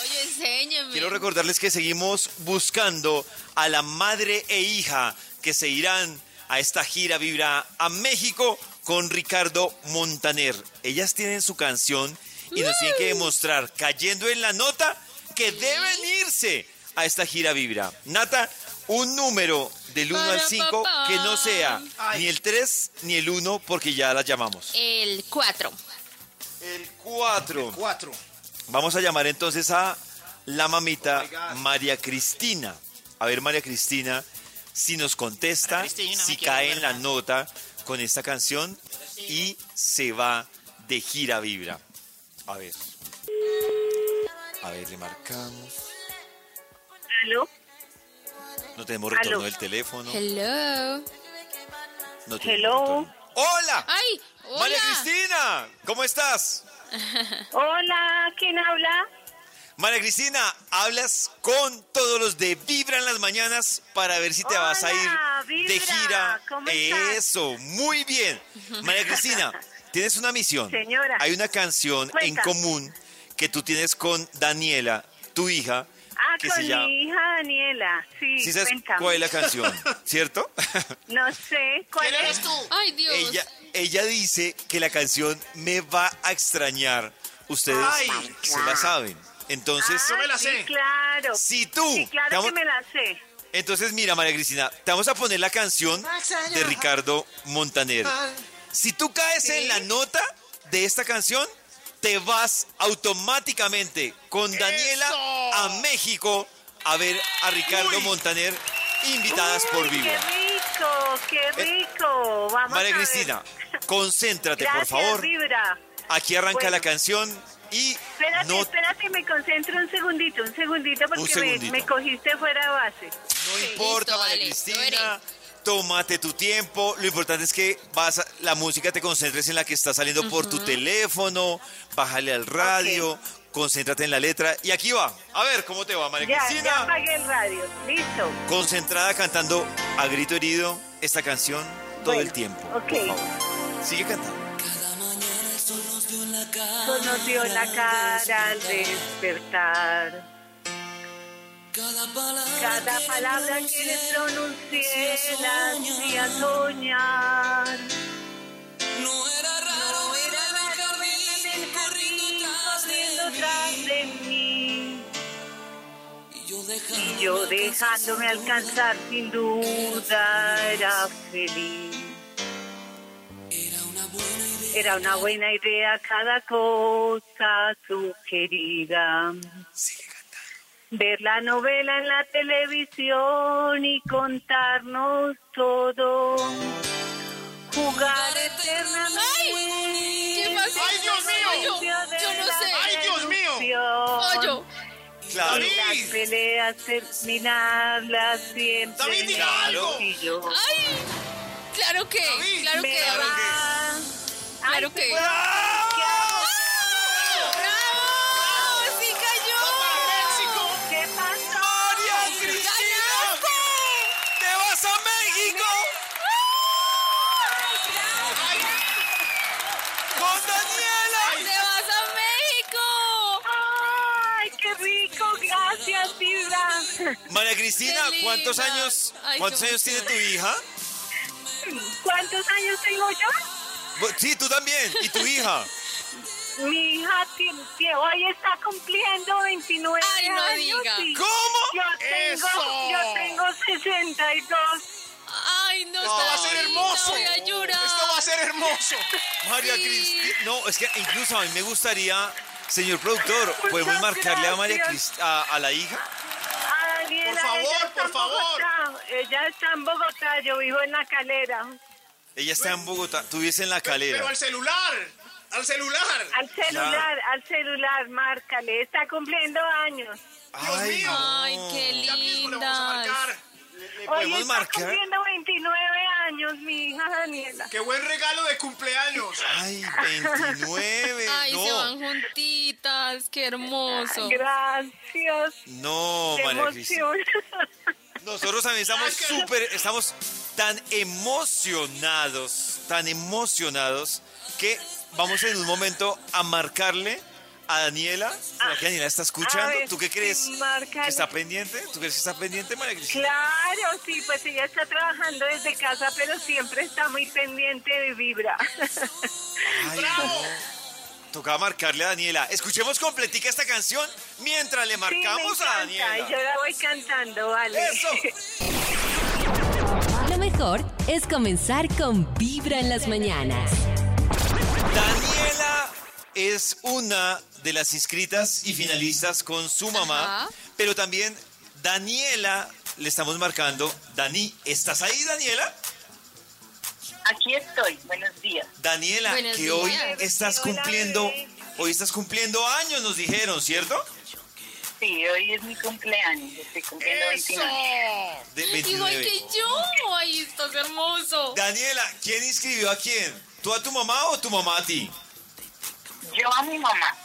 Oye, enséñame. Quiero recordarles que seguimos buscando a la madre e hija que se irán a esta gira Vibra a México con Ricardo Montaner. Ellas tienen su canción y nos tienen que demostrar, cayendo en la nota, que deben irse a esta gira Vibra. Nata, un número del 1 al Para 5 papá. que no sea ni el 3 ni el 1 porque ya las llamamos. El 4. El 4. El 4. Vamos a llamar entonces a la mamita Oh. María Cristina. A ver, María Cristina, si nos contesta, si cae en la nota con esta canción y se va de gira vibra. A ver. A ver, le marcamos. ¿Aló? No tenemos retorno del teléfono. Hello. No Hello. retorno. ¡Hola! ¡Ay! Hola. María Cristina, ¿cómo estás? Hola, ¿quién habla? María Cristina, hablas con todos los de Vibra en las mañanas para ver si te vas a ir de gira. ¿cómo estás? Eso, muy bien. María Cristina, tienes una misión. Señora. Hay una canción en común que tú tienes con Daniela, tu hija, Ah, que con se llama... mi hija Daniela. Sí, ¿Sí sabes cuéntame. cuál es la canción? ¿Cierto? No sé, ¿cuál ¿Quién es? eres tú? Ay, Dios. ella, ella dice que la canción me va a extrañar. Ustedes Ay. se la saben. Entonces, Ah, Yo me la sí, sé. claro. si tú... Sí, claro vamos- que me la sé. Entonces, mira, María Cristina, te vamos a poner la canción de Ricardo Montaner. Si tú caes en la nota de esta canción, te vas automáticamente con Daniela ¡Eso! a México a ver a Ricardo Uy. Montaner invitadas por Vibra. ¡Qué rico, qué rico! Vamos María a ver. Cristina, concéntrate, Gracias, por favor. Vibra. Aquí arranca Bueno. la canción y Espérate, no, espérate, me concentro un segundito, un segundito porque Un me- segundito. Me, cogiste fuera de base. no Sí. importa, Listo, María dale, Cristina. Tómate tu tiempo. Lo importante es que vas a- la música te concentres en la que está saliendo por tu teléfono. Bájale al radio. Concéntrate en la letra. Y aquí va. A ver cómo te va, María Ya, ya Cristina. apagué el radio. Listo. Concentrada cantando a grito herido esta canción todo Bueno, el tiempo. ok. Sigue cantando. Sol nos dio en la cara al despertar. Cada palabra que le pronuncié la hacía soñar. No era raro No era en el jardín corriendo tras de mí. y yo dejando Y yo dejándome alcanzar sin duda era feliz. Era una buena idea cada cosa sugerida. Ver la novela en la televisión y contarnos todo. Jugar eternamente. ¿Qué pasó? ¡Ay, Dios mío! Yo, yo no sé. ¡Ay, Dios mío! Pollo. Claro. Y las peleas terminarlas siempre David, diga. Ay. Claro que, David, claro que. Claro Ay, que. María Cristina, ¿cuántos años, Ay, cuántos años tiene tu hija? ¿Cuántos años tengo yo? Sí, tú también. ¿Y tu hija? Mi hija hoy está cumpliendo 29 Ay, no años. diga. y ¿Cómo? Yo tengo, ¡Eso! yo tengo 62. Ay, no, Esto va a ser hermoso. Voy a llorar. Esto va a ser hermoso. María Sí. Cristina. No, es que incluso a mí me gustaría, señor productor, ¿podemos Muchas marcarle a María. Cristina, a, a la hija? Por favor, por favor. Ella está en Bogotá, yo vivo en la calera. Ella está en Bogotá, tú vives en la calera. Pero al celular. Al celular. Al celular, al celular, márcale. Está cumpliendo años. Ay, mío. Ay, qué Ya mismo le vamos a linda. marcar. ¿Le Hoy podemos está marcar? cumpliendo 29 años mi hija Daniela. Qué buen regalo de cumpleaños. Ay, 29. Ay, no. se van juntitas. Qué hermoso. Gracias. No, Qué María emoción. Nosotros también estamos súper, estamos tan emocionados, tan emocionados, que vamos en un momento a marcarle a Daniela. ¿Será que Daniela está escuchando? Ver, ¿Tú qué crees? sí, márcale. ¿Que está pendiente? ¿Tú crees que está pendiente, María Cristina? Claro, sí, pues ella está trabajando desde casa, pero siempre está muy pendiente de Vibra. Ay, no. Tocaba marcarle a Daniela. Escuchemos completica esta canción mientras le marcamos sí, me a Daniela. yo la voy cantando, vale. Eso. Lo mejor es comenzar con Vibra en las mañanas. Daniela es una de las inscritas y finalistas con su mamá, Ajá. pero también Daniela le estamos marcando. Dani, ¿estás ahí, Daniela? Aquí estoy, buenos días. Daniela, Buenos que días. hoy estás Hola, cumpliendo, bebé. hoy estás cumpliendo años, nos dijeron, ¿cierto? Sí, hoy es mi cumpleaños, estoy cumpliendo 29. De Igual 29. que yo. Ay, estás hermoso. Daniela, ¿quién inscribió a quién? ¿Tú a tu mamá o tu mamá a ti? Yo a mi mamá.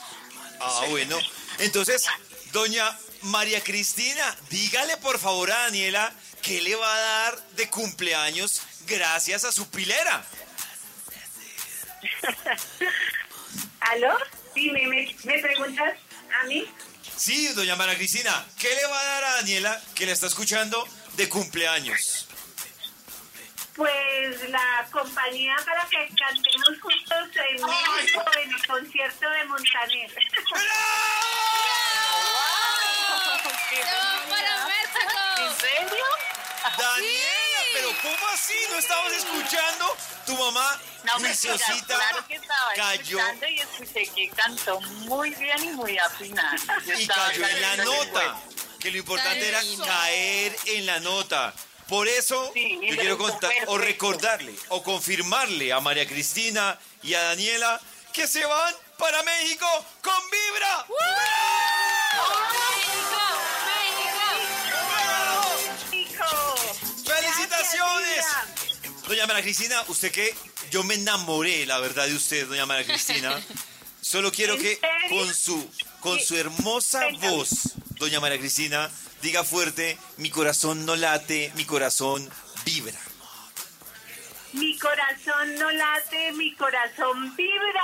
Ah, bueno. Entonces, doña María Cristina, dígale por favor a Daniela qué le va a dar de cumpleaños gracias a su pilera. ¿Aló? Dime, ¿me, me preguntas a mí? Sí, doña María Cristina, ¿qué le va a dar a Daniela que la está escuchando de cumpleaños? Pues la compañía para que cantemos juntos en México en el concierto de Montaner. ¿En serio? Daniela, pero ¿cómo así? ¿No estabas escuchando? Tu mamá, No, claro que estaba cayó escuchando y escuché que cantó muy bien y muy afinada. Y cayó en la nota. Que lo importante era caer en la nota. Por eso yo quiero contar o recordarle o confirmarle a María Cristina y a Daniela que se van para México con Vibra. ¡Felicitaciones! Doña María Cristina, usted que yo me enamoré, la verdad, de usted, doña María Cristina. Solo quiero ¿En que serio? con su, con su hermosa voz, doña María Cristina, diga fuerte, mi corazón no late, mi corazón vibra. Mi corazón no late, mi corazón vibra.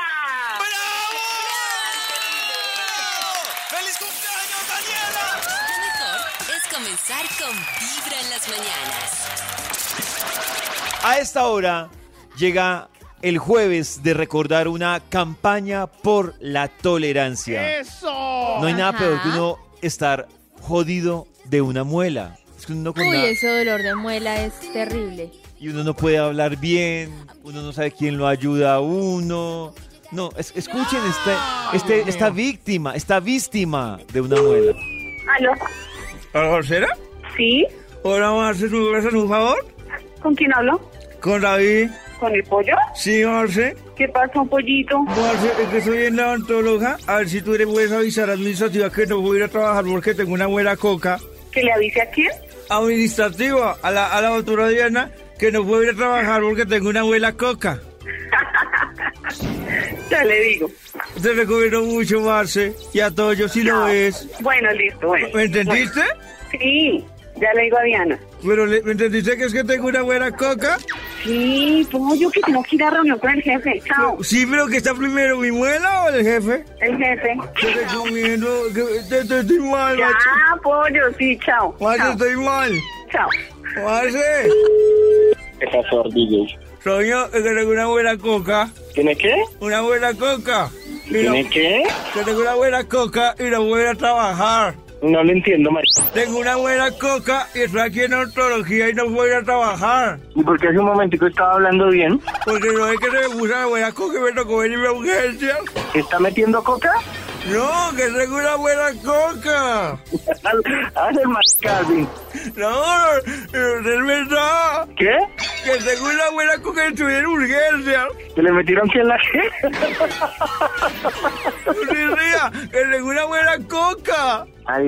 ¡Feliz cumpleaños, Daniela! Lo mejor es comenzar con Vibra en las mañanas. A esta hora llega el jueves de recordar una campaña por la tolerancia. ¡Eso! No hay nada Ajá. peor que uno estar jodido de una muela. Es que uno con Uy, una- ese dolor de muela es terrible. y uno no puede hablar bien, uno no sabe quién lo ayuda a uno. No, es- escuchen este, este, esta víctima, esta víctima de una muela. ¿Aló? ¿Hola, Marcela? ¿Sí? Hola, Marce, ¿me hacer un favor? ¿Con quién hablo? ¿Con David? ¿Con el pollo? Sí, Marce. ¿Qué pasa, pollito? Marce, es que soy en la odontóloga. A ver si tú le puedes avisar a administrativa que no voy a ir a trabajar porque tengo una buena coca. ¿Que le avise a quién? Administrativa, a la, a la doctora Diana, que no puedo ir a trabajar porque tengo una buena coca. Ya le digo. Te recomiendo mucho, Marce. Y a todos yo si lo ves. Bueno, listo, bueno. ¿Me entendiste? Sí, ya le digo a Diana. Pero, le- ¿me entendiste que es que tengo una buena coca? Sí, pollo, que tengo que ir a reunión con el jefe. Chao. Sí, pero que está primero, mi muela o el jefe? El jefe. Te recomiendo que te, te- estoy mal, Ya, macho. pollo, sí, chao. Marce, Chao. estoy mal. Chao. Marce. ¿Qué pasó, DJ? Soño, es que tengo una buena coca. ¿Tiene qué? Una buena coca. ¿Tiene no- qué? Que tengo una buena coca y no voy a trabajar. No lo entiendo, Mar. Tengo una buena coca y estoy aquí en odontología y no voy a trabajar. ¿Y por qué hace un momentico estaba hablando bien? Porque no es que se me puso la buena coca y me tocó venirme a urgencias. ¿Está metiendo coca? No, que tengo una buena coca. Haz el más Calvin. No, pero es verdad. ¿Qué? Que tengo una buena coca y estoy en urgencias. ¿Que le metieron que en la ría, que tengo una buena coca. Ay,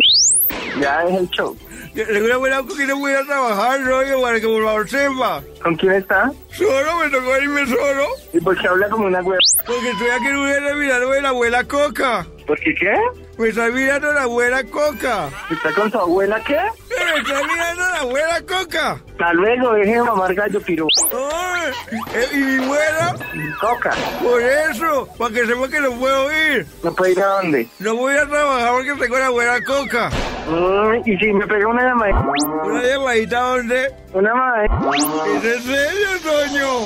ya es el show. Una buena coca y no voy a trabajar, rollo, para que por favor sepa. ¿Con quién está? Solo, me tocó irme solo. ¿Y por qué habla como una web? Porque estoy aquí en urgencias mirando de la abuela coca. ¿Por qué qué? Me está mirando la abuela coca. ¿Está con su abuela qué? Me está mirando la abuela coca. Hasta luego, deje de mamar gallo piro. Ay, eh, ¿Y mi abuela? Coca. Por eso, para que sepa que no puedo ir. ¿No puede ir a dónde? No voy a trabajar porque tengo la abuela coca. Mm, ¿Y si me pega una llamadita? ¿Una llamadita dónde? Una madre. ¿Es en serio, Toño?